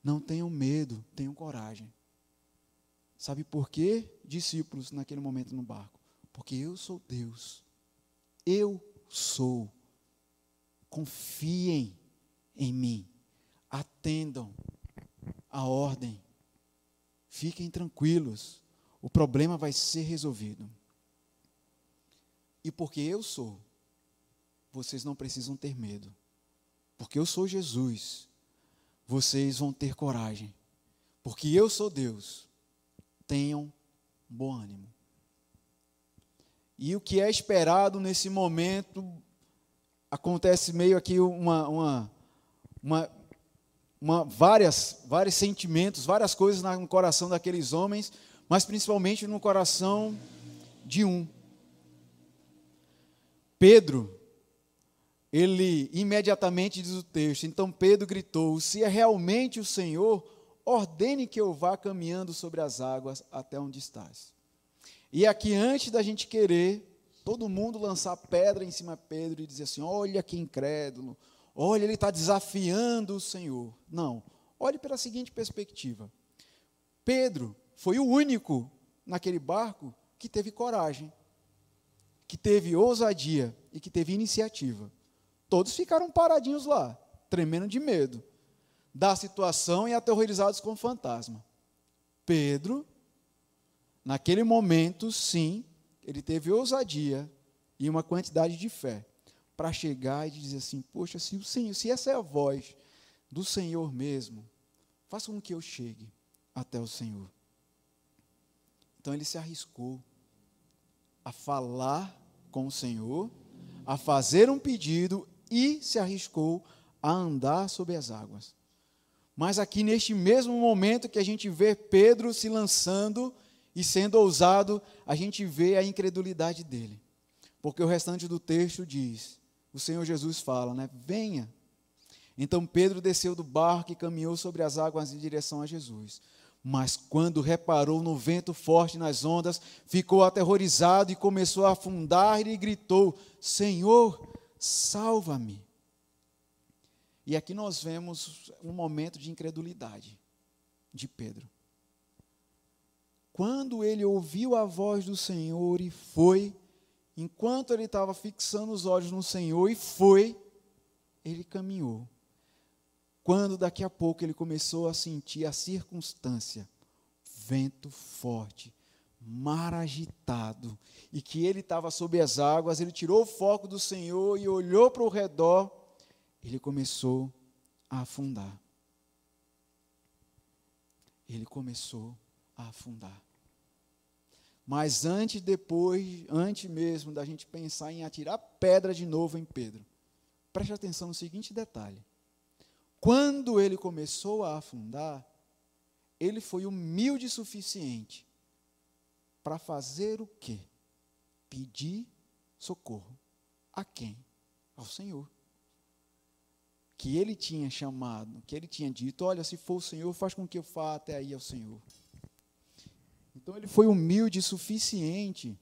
Não tenham medo, tenham coragem. Sabe por quê, discípulos, naquele momento no barco? Porque eu sou Deus. Eu sou. Confiem em mim. Atendam a ordem. Fiquem tranquilos. O problema vai ser resolvido. E porque eu sou, vocês não precisam ter medo. Porque eu sou Jesus, vocês vão ter coragem. Porque eu sou Deus. Tenham bom ânimo. E o que é esperado nesse momento acontece meio aqui uma, uma, uma, uma várias, vários sentimentos, várias coisas no coração daqueles homens, mas principalmente no coração de um. Pedro, ele imediatamente diz o texto, então Pedro gritou: Se é realmente o Senhor, ordene que eu vá caminhando sobre as águas até onde estás. E aqui, antes da gente querer, todo mundo lançar pedra em cima de Pedro e dizer assim: olha que incrédulo, olha, ele está desafiando o Senhor. Não, olhe pela seguinte perspectiva: Pedro foi o único naquele barco que teve coragem, que teve ousadia e que teve iniciativa. Todos ficaram paradinhos lá, tremendo de medo da situação e aterrorizados com o fantasma. Pedro, naquele momento, sim, ele teve ousadia e uma quantidade de fé para chegar e dizer assim: Poxa, se, Senhor, se essa é a voz do Senhor mesmo, faça com que eu chegue até o Senhor. Então ele se arriscou a falar com o Senhor, a fazer um pedido e se arriscou a andar sobre as águas. Mas aqui neste mesmo momento que a gente vê Pedro se lançando e sendo ousado, a gente vê a incredulidade dele. Porque o restante do texto diz: o Senhor Jesus fala, né? Venha. Então Pedro desceu do barco e caminhou sobre as águas em direção a Jesus. Mas quando reparou no vento forte nas ondas, ficou aterrorizado e começou a afundar e gritou: Senhor, salva-me. E aqui nós vemos um momento de incredulidade de Pedro. Quando ele ouviu a voz do Senhor e foi, enquanto ele estava fixando os olhos no Senhor e foi, ele caminhou. Quando daqui a pouco ele começou a sentir a circunstância, vento forte, mar agitado, e que ele estava sob as águas, ele tirou o foco do Senhor e olhou para o redor ele começou a afundar. Ele começou a afundar. Mas antes, depois, antes mesmo da gente pensar em atirar pedra de novo em Pedro, preste atenção no seguinte detalhe. Quando ele começou a afundar, ele foi humilde o suficiente para fazer o quê? Pedir socorro. A quem? Ao Senhor que ele tinha chamado, que ele tinha dito: Olha, se for o Senhor, faz com que eu vá até aí ao Senhor. Então ele foi humilde o suficiente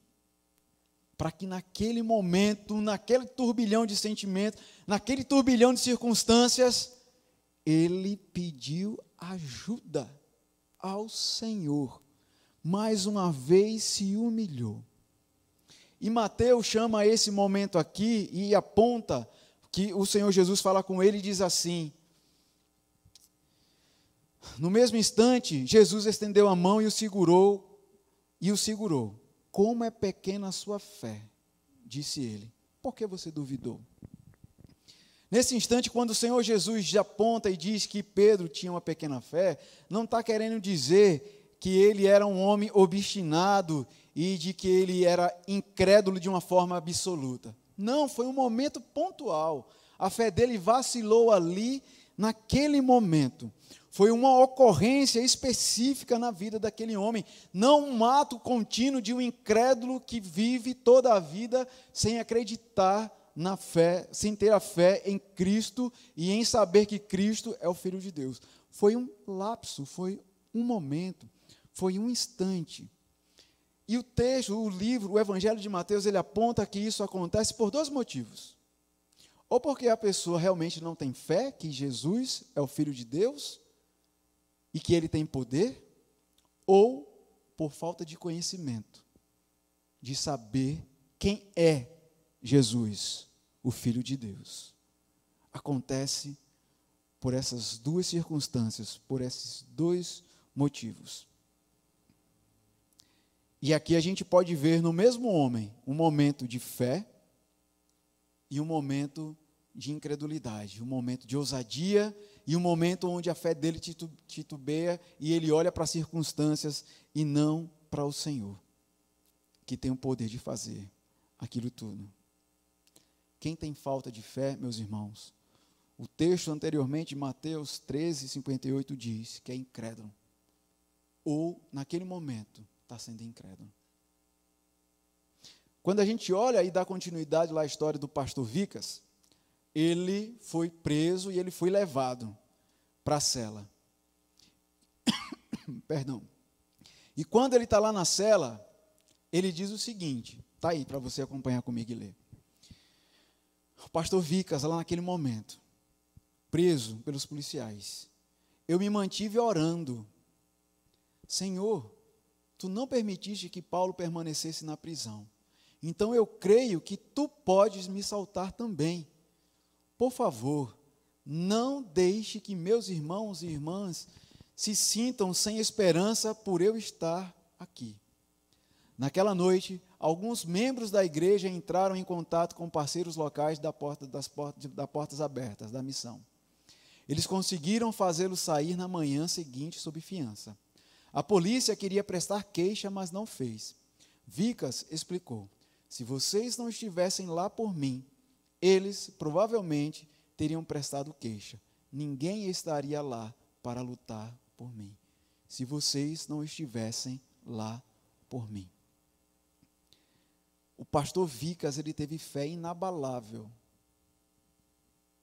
para que naquele momento, naquele turbilhão de sentimentos, naquele turbilhão de circunstâncias, ele pediu ajuda ao Senhor. Mais uma vez se humilhou. E Mateus chama esse momento aqui e aponta que o Senhor Jesus fala com ele e diz assim: No mesmo instante, Jesus estendeu a mão e o segurou, e o segurou. Como é pequena a sua fé, disse ele. Por que você duvidou? Nesse instante, quando o Senhor Jesus aponta e diz que Pedro tinha uma pequena fé, não está querendo dizer que ele era um homem obstinado e de que ele era incrédulo de uma forma absoluta. Não, foi um momento pontual. A fé dele vacilou ali, naquele momento. Foi uma ocorrência específica na vida daquele homem, não um ato contínuo de um incrédulo que vive toda a vida sem acreditar na fé, sem ter a fé em Cristo e em saber que Cristo é o Filho de Deus. Foi um lapso, foi um momento, foi um instante. E o texto, o livro, o Evangelho de Mateus, ele aponta que isso acontece por dois motivos. Ou porque a pessoa realmente não tem fé que Jesus é o Filho de Deus e que ele tem poder, ou por falta de conhecimento, de saber quem é Jesus, o Filho de Deus. Acontece por essas duas circunstâncias, por esses dois motivos. E aqui a gente pode ver no mesmo homem um momento de fé e um momento de incredulidade, um momento de ousadia e um momento onde a fé dele titubeia e ele olha para as circunstâncias e não para o Senhor, que tem o poder de fazer aquilo tudo. Quem tem falta de fé, meus irmãos, o texto anteriormente, Mateus 13, 58, diz que é incrédulo. Ou, naquele momento, está sendo incrédulo. Quando a gente olha e dá continuidade lá à história do pastor Vicas, ele foi preso e ele foi levado para a cela. Perdão. E quando ele está lá na cela, ele diz o seguinte: está aí para você acompanhar comigo e ler. O pastor Vicas, lá naquele momento, preso pelos policiais, eu me mantive orando. Senhor, tu não permitiste que Paulo permanecesse na prisão. Então eu creio que tu podes me saltar também. Por favor, não deixe que meus irmãos e irmãs se sintam sem esperança por eu estar aqui. Naquela noite, alguns membros da igreja entraram em contato com parceiros locais da porta, das portas, da portas abertas da missão. Eles conseguiram fazê-lo sair na manhã seguinte sob fiança. A polícia queria prestar queixa, mas não fez. Vicas explicou: se vocês não estivessem lá por mim, eles provavelmente teriam prestado queixa. Ninguém estaria lá para lutar por mim. Se vocês não estivessem lá por mim. O pastor Vicas, ele teve fé inabalável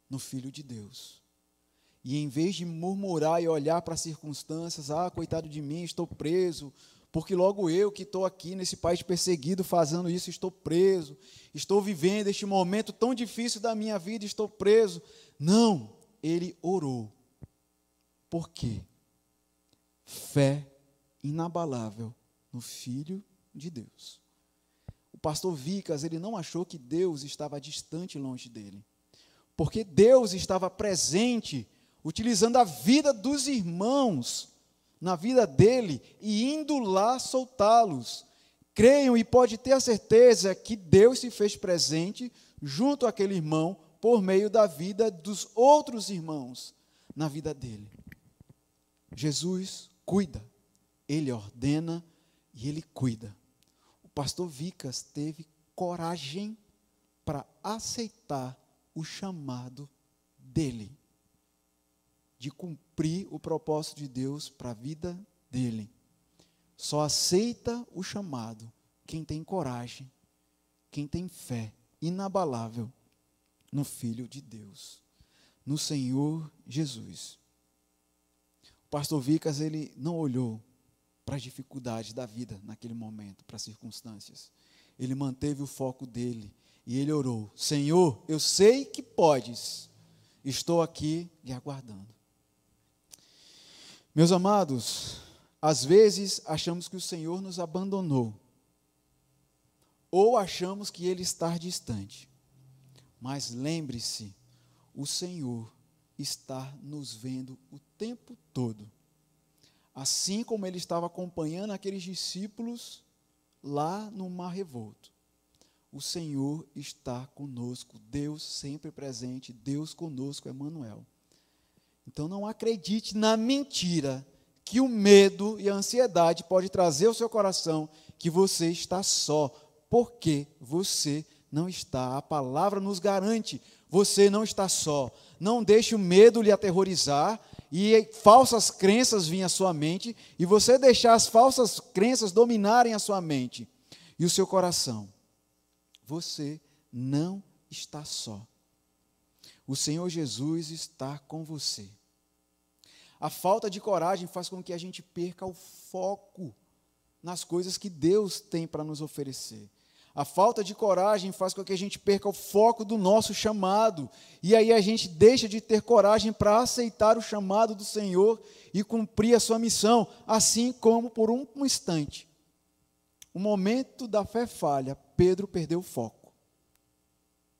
no Filho de Deus. E em vez de murmurar e olhar para as circunstâncias, ah, coitado de mim, estou preso, porque logo eu que estou aqui nesse país perseguido fazendo isso, estou preso, estou vivendo este momento tão difícil da minha vida, estou preso. Não, ele orou. Por quê? Fé inabalável no Filho de Deus. O pastor Vicas, ele não achou que Deus estava distante longe dele, porque Deus estava presente utilizando a vida dos irmãos na vida dele e indo lá soltá-los. Creiam e pode ter a certeza que Deus se fez presente junto àquele irmão por meio da vida dos outros irmãos na vida dele. Jesus cuida, ele ordena e ele cuida. O pastor Vicas teve coragem para aceitar o chamado dele de cumprir o propósito de Deus para a vida dele. Só aceita o chamado quem tem coragem, quem tem fé inabalável no Filho de Deus, no Senhor Jesus. O pastor Vicas, ele não olhou para as dificuldades da vida naquele momento, para as circunstâncias. Ele manteve o foco dele e ele orou: Senhor, eu sei que podes, estou aqui lhe aguardando. Meus amados, às vezes achamos que o Senhor nos abandonou, ou achamos que Ele está distante. Mas lembre-se, o Senhor está nos vendo o tempo todo. Assim como Ele estava acompanhando aqueles discípulos lá no Mar Revolto. O Senhor está conosco, Deus sempre presente, Deus conosco, Emmanuel. Então não acredite na mentira que o medo e a ansiedade pode trazer ao seu coração que você está só, porque você não está. A palavra nos garante, você não está só. Não deixe o medo lhe aterrorizar e falsas crenças virem à sua mente e você deixar as falsas crenças dominarem a sua mente e o seu coração. Você não está só. O Senhor Jesus está com você. A falta de coragem faz com que a gente perca o foco nas coisas que Deus tem para nos oferecer. A falta de coragem faz com que a gente perca o foco do nosso chamado. E aí a gente deixa de ter coragem para aceitar o chamado do Senhor e cumprir a sua missão, assim como por um, instante. O momento da fé falha, Pedro perdeu o foco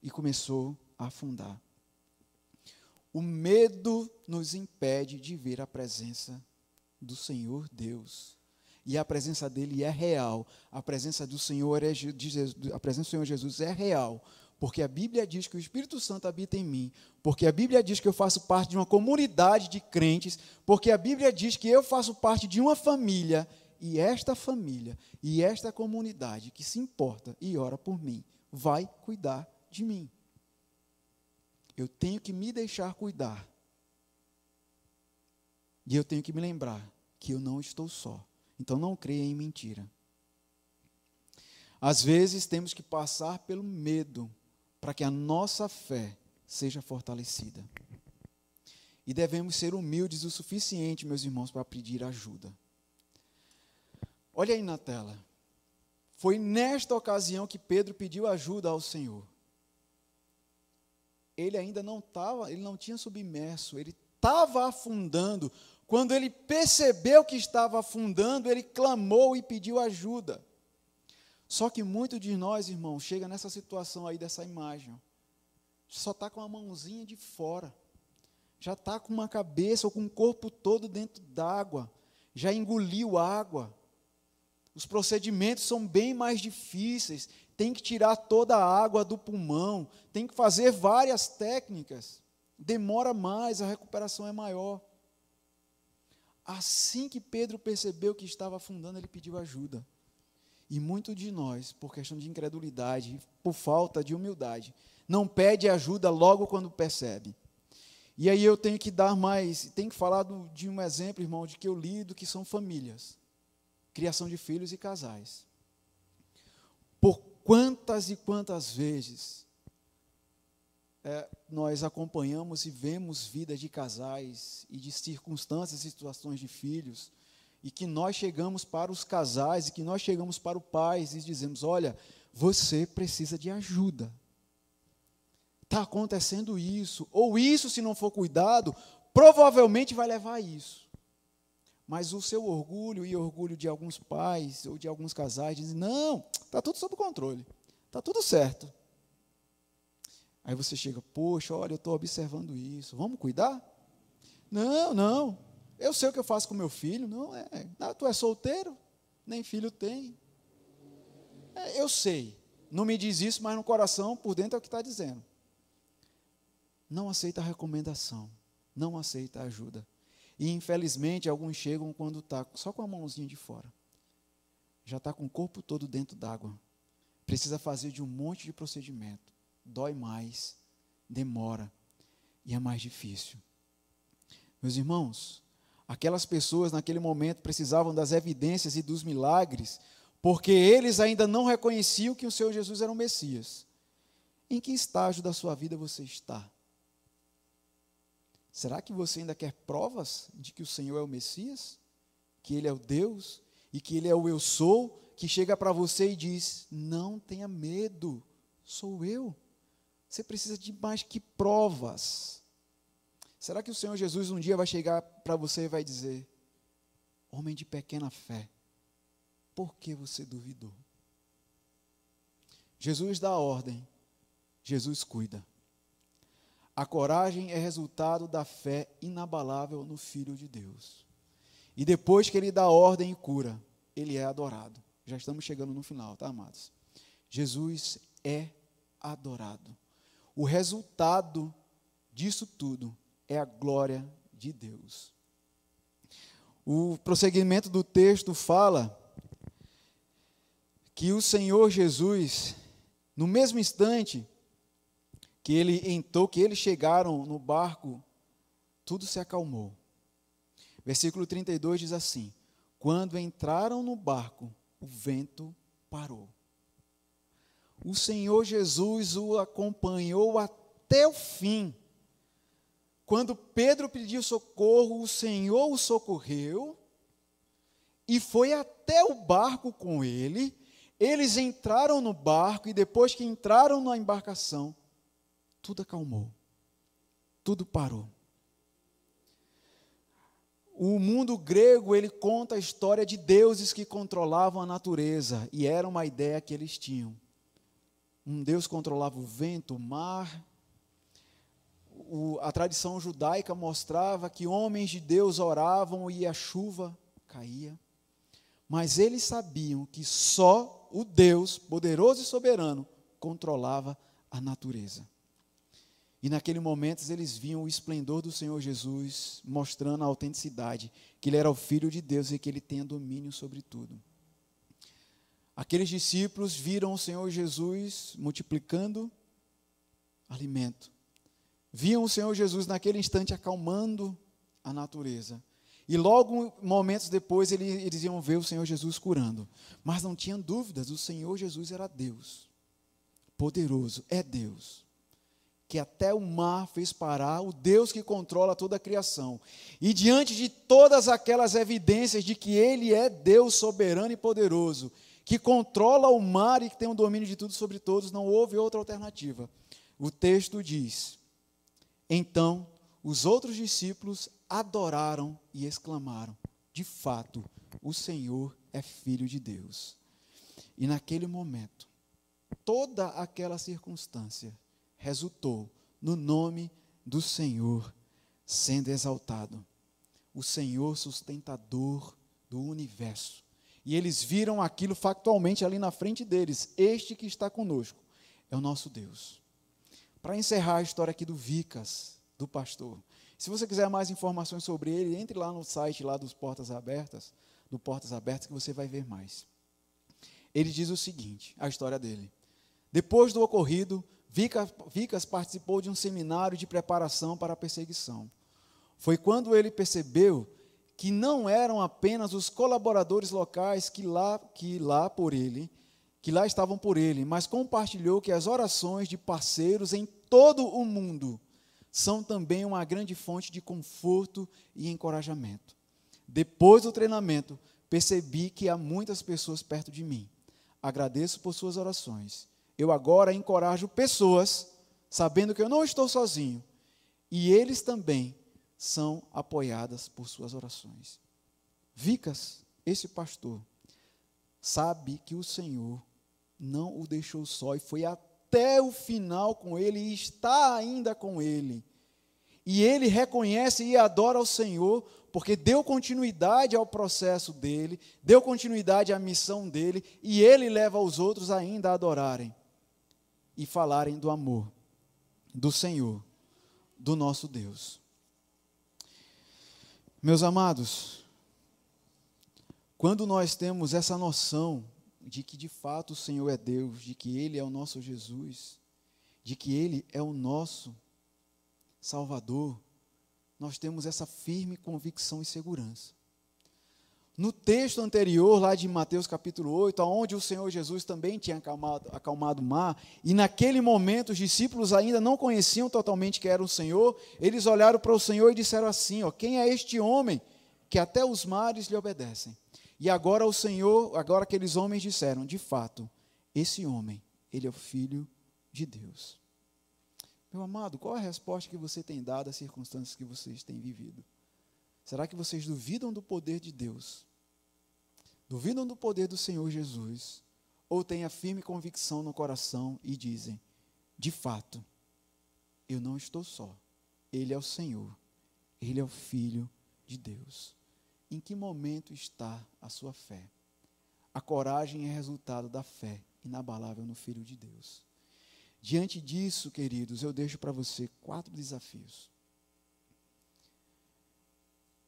e começou a afundar. O medo nos impede de ver a presença do Senhor Deus. E a presença dele é real. A presença do Senhor é a presença do Senhor Jesus é real, porque a Bíblia diz que o Espírito Santo habita em mim, porque a Bíblia diz que eu faço parte de uma comunidade de crentes, porque a Bíblia diz que eu faço parte de uma família, e esta família e esta comunidade que se importa e ora por mim, vai cuidar de mim. Eu tenho que me deixar cuidar. E eu tenho que me lembrar que eu não estou só. Então não creia em mentira. Às vezes temos que passar pelo medo para que a nossa fé seja fortalecida. E devemos ser humildes o suficiente, meus irmãos, para pedir ajuda. Olha aí na tela. Foi nesta ocasião que Pedro pediu ajuda ao Senhor ele ainda não estava, ele não tinha submerso, ele estava afundando quando ele percebeu que estava afundando, ele clamou e pediu ajuda. Só que muito de nós, irmãos, chega nessa situação aí dessa imagem. Só está com a mãozinha de fora. Já está com uma cabeça ou com o corpo todo dentro d'água. Já engoliu água. Os procedimentos são bem mais difíceis. Tem que tirar toda a água do pulmão. Tem que fazer várias técnicas. Demora mais, a recuperação é maior. Assim que Pedro percebeu que estava afundando, ele pediu ajuda. E muito de nós, por questão de incredulidade, por falta de humildade, não pede ajuda logo quando percebe. E aí eu tenho que dar mais, tenho que falar do, de um exemplo, irmão, de que eu lido, que são famílias, criação de filhos e casais. Quantas e quantas vezes é, nós acompanhamos e vemos vidas de casais e de circunstâncias e situações de filhos e que nós chegamos para os casais e que nós chegamos para o pai e dizemos: olha, você precisa de ajuda. Está acontecendo isso, ou isso, se não for cuidado, provavelmente vai levar a isso. Mas o seu orgulho e orgulho de alguns pais ou de alguns casais dizem: não, está tudo sob controle, está tudo certo. Aí você chega, poxa, olha, eu estou observando isso, vamos cuidar? Não, não, eu sei o que eu faço com meu filho. Não, é. Não, tu é solteiro? Nem filho tem. É, eu sei. Não me diz isso, mas no coração, por dentro é o que está dizendo. Não aceita a recomendação. Não aceita a ajuda. E infelizmente alguns chegam quando está só com a mãozinha de fora. Já está com o corpo todo dentro d'água. Precisa fazer de um monte de procedimento. Dói mais, demora e é mais difícil. Meus irmãos, Aquelas pessoas naquele momento precisavam das evidências e dos milagres, porque eles ainda não reconheciam que o Senhor Jesus era o Messias. Em que estágio da sua vida você está? Será que você ainda quer provas de que o Senhor é o Messias? Que Ele é o Deus? E que Ele é o Eu Sou? Que chega para você e diz: Não tenha medo, sou eu. Você precisa de mais que provas. Será que o Senhor Jesus um dia vai chegar para você e vai dizer: Homem de pequena fé, por que você duvidou? Jesus dá ordem, Jesus cuida. A coragem é resultado da fé inabalável no Filho de Deus. E depois que ele dá ordem e cura, ele é adorado. Já estamos chegando no final, tá, amados? Jesus é adorado. O resultado disso tudo é a glória de Deus. O prosseguimento do texto fala que o Senhor Jesus, no mesmo instante que ele entrou, que eles chegaram no barco, tudo se acalmou. Versículo 32 diz assim: Quando entraram no barco, o vento parou. O Senhor Jesus o acompanhou até o fim. Quando Pedro pediu socorro, o Senhor o socorreu e foi até o barco com ele. Eles entraram no barco e depois que entraram na embarcação, tudo acalmou. Tudo parou. O mundo grego, ele conta a história de deuses que controlavam a natureza, e era uma ideia que eles tinham. Um deus controlava o vento, o mar, a tradição judaica mostrava que homens de Deus oravam e a chuva caía. Mas eles sabiam que só o Deus poderoso e soberano controlava a natureza. E naquele momento eles viam o esplendor do Senhor Jesus, mostrando a autenticidade, que ele era o Filho de Deus e que ele tinha domínio sobre tudo. Aqueles discípulos viram o Senhor Jesus multiplicando alimento, viam o Senhor Jesus naquele instante acalmando a natureza. E logo, momentos depois, eles iam ver o Senhor Jesus curando. Mas não tinham dúvidas, o Senhor Jesus era Deus. Poderoso, é Deus. Que até o mar fez parar, o Deus que controla toda a criação. E diante de todas aquelas evidências de que Ele é Deus soberano e poderoso, que controla o mar e que tem o um domínio de tudo sobre todos, não houve outra alternativa. O texto diz: então os outros discípulos adoraram e exclamaram: De fato, o Senhor é filho de Deus. E naquele momento, toda aquela circunstância resultou no nome do Senhor sendo exaltado. O Senhor sustentador do universo. E eles viram aquilo factualmente ali na frente deles. Este que está conosco é o nosso Deus. Para encerrar a história aqui do Vicas, do pastor. Se você quiser mais informações sobre ele, entre lá no site lá dos Portas Abertas, do Portas Abertas, que você vai ver mais. Ele diz o seguinte, a história dele. Depois do ocorrido, Vicas, participou de um seminário de preparação para a perseguição. Foi quando ele percebeu que não eram apenas os colaboradores locais que lá, que lá por ele, que lá estavam por ele, mas compartilhou que as orações de parceiros em todo o mundo são também uma grande fonte de conforto e encorajamento. Depois do treinamento, percebi que há muitas pessoas perto de mim. Agradeço por suas orações. Eu agora encorajo pessoas, sabendo que eu não estou sozinho, e eles também são apoiadas por suas orações. Vicas, esse pastor, sabe que o Senhor não o deixou só e foi até o final com ele e está ainda com ele. E ele reconhece e adora o Senhor porque deu continuidade ao processo dele, deu continuidade à missão dele e ele leva os outros ainda a adorarem e falarem do amor do Senhor, do nosso Deus. Meus amados, quando nós temos essa noção de que de fato o Senhor é Deus, de que Ele é o nosso Jesus, de que Ele é o nosso Salvador, nós temos essa firme convicção e segurança. No texto anterior, lá de Mateus capítulo 8, onde o Senhor Jesus também tinha acalmado, acalmado o mar, e naquele momento os discípulos ainda não conheciam totalmente que era o Senhor, eles olharam para o Senhor e disseram assim: ó, Quem é este homem que até os mares lhe obedecem? E agora o Senhor, agora aqueles homens disseram: De fato, esse homem, ele é o Filho de Deus. Meu amado, qual a resposta que você tem dado às circunstâncias que vocês têm vivido? Será que vocês duvidam do poder de Deus? Duvidam do poder do Senhor Jesus, ou têm a firme convicção no coração e dizem: de fato, eu não estou só, Ele é o Senhor, Ele é o Filho de Deus. Em que momento está a sua fé? A coragem é resultado da fé inabalável no Filho de Deus. Diante disso, queridos, eu deixo para você quatro desafios.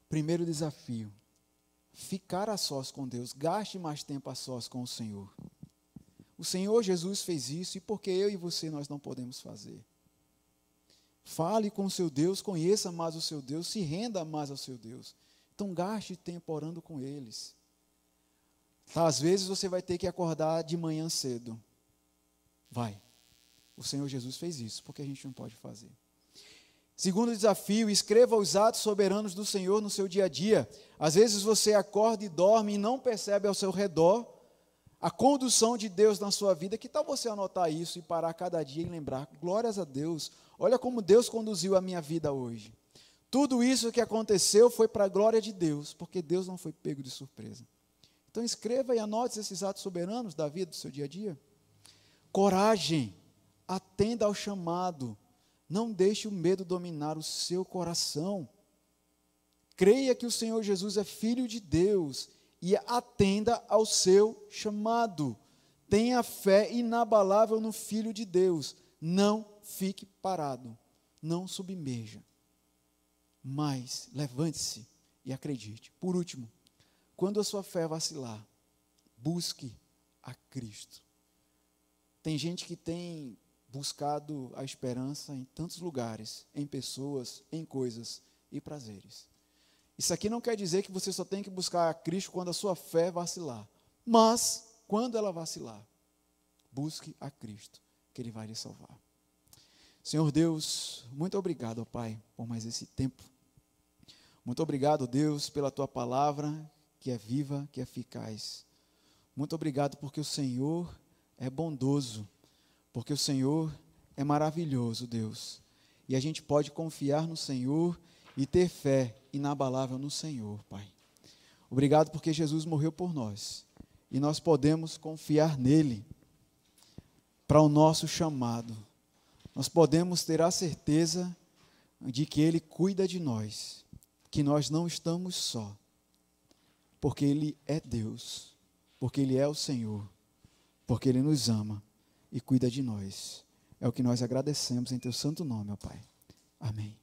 Primeiro desafio: ficar a sós com Deus, gaste mais tempo a sós com o Senhor. O Senhor Jesus fez isso e porque eu e você nós não podemos fazer? Fale com o seu Deus, conheça mais o seu Deus, se renda mais ao seu Deus. Então gaste tempo orando com eles. Às vezes você vai ter que acordar de manhã cedo. Vai. O Senhor Jesus fez isso, porque a gente não pode fazer. Segundo desafio, escreva os atos soberanos do Senhor no seu dia a dia. Às vezes você acorda e dorme e não percebe ao seu redor a condução de Deus na sua vida. Que tal você anotar isso e parar cada dia e lembrar: glórias a Deus, olha como Deus conduziu a minha vida hoje. Tudo isso que aconteceu foi para a glória de Deus, porque Deus não foi pego de surpresa. Então escreva e anote esses atos soberanos da vida do seu dia a dia. Coragem, atenda ao chamado não deixe o medo dominar o seu coração. Creia que o Senhor Jesus é filho de Deus e atenda ao seu chamado. Tenha fé inabalável no Filho de Deus. Não fique parado. Não submerja. Mas levante-se e acredite. Por último, quando a sua fé vacilar, busque a Cristo. Tem gente que tem buscado a esperança em tantos lugares, em pessoas, em coisas e prazeres. Isso aqui não quer dizer que você só tem que buscar a Cristo quando a sua fé vacilar. Mas, quando ela vacilar, busque a Cristo, que Ele vai lhe salvar. Senhor Deus, muito obrigado, Pai, por mais esse tempo. Muito obrigado, Deus, pela tua palavra, que é viva, que é eficaz. Muito obrigado porque o Senhor é bondoso porque o Senhor é maravilhoso, Deus. e a gente pode confiar no Senhor e ter fé inabalável no Senhor, Pai. Obrigado porque Jesus morreu por nós e nós podemos confiar nele para o nosso chamado. Nós podemos ter a certeza de que ele cuida de nós, que nós não estamos só, porque ele é Deus, porque ele é o Senhor, porque ele nos ama e cuida de nós. É o que nós agradecemos em teu santo nome, ó Pai. Amém.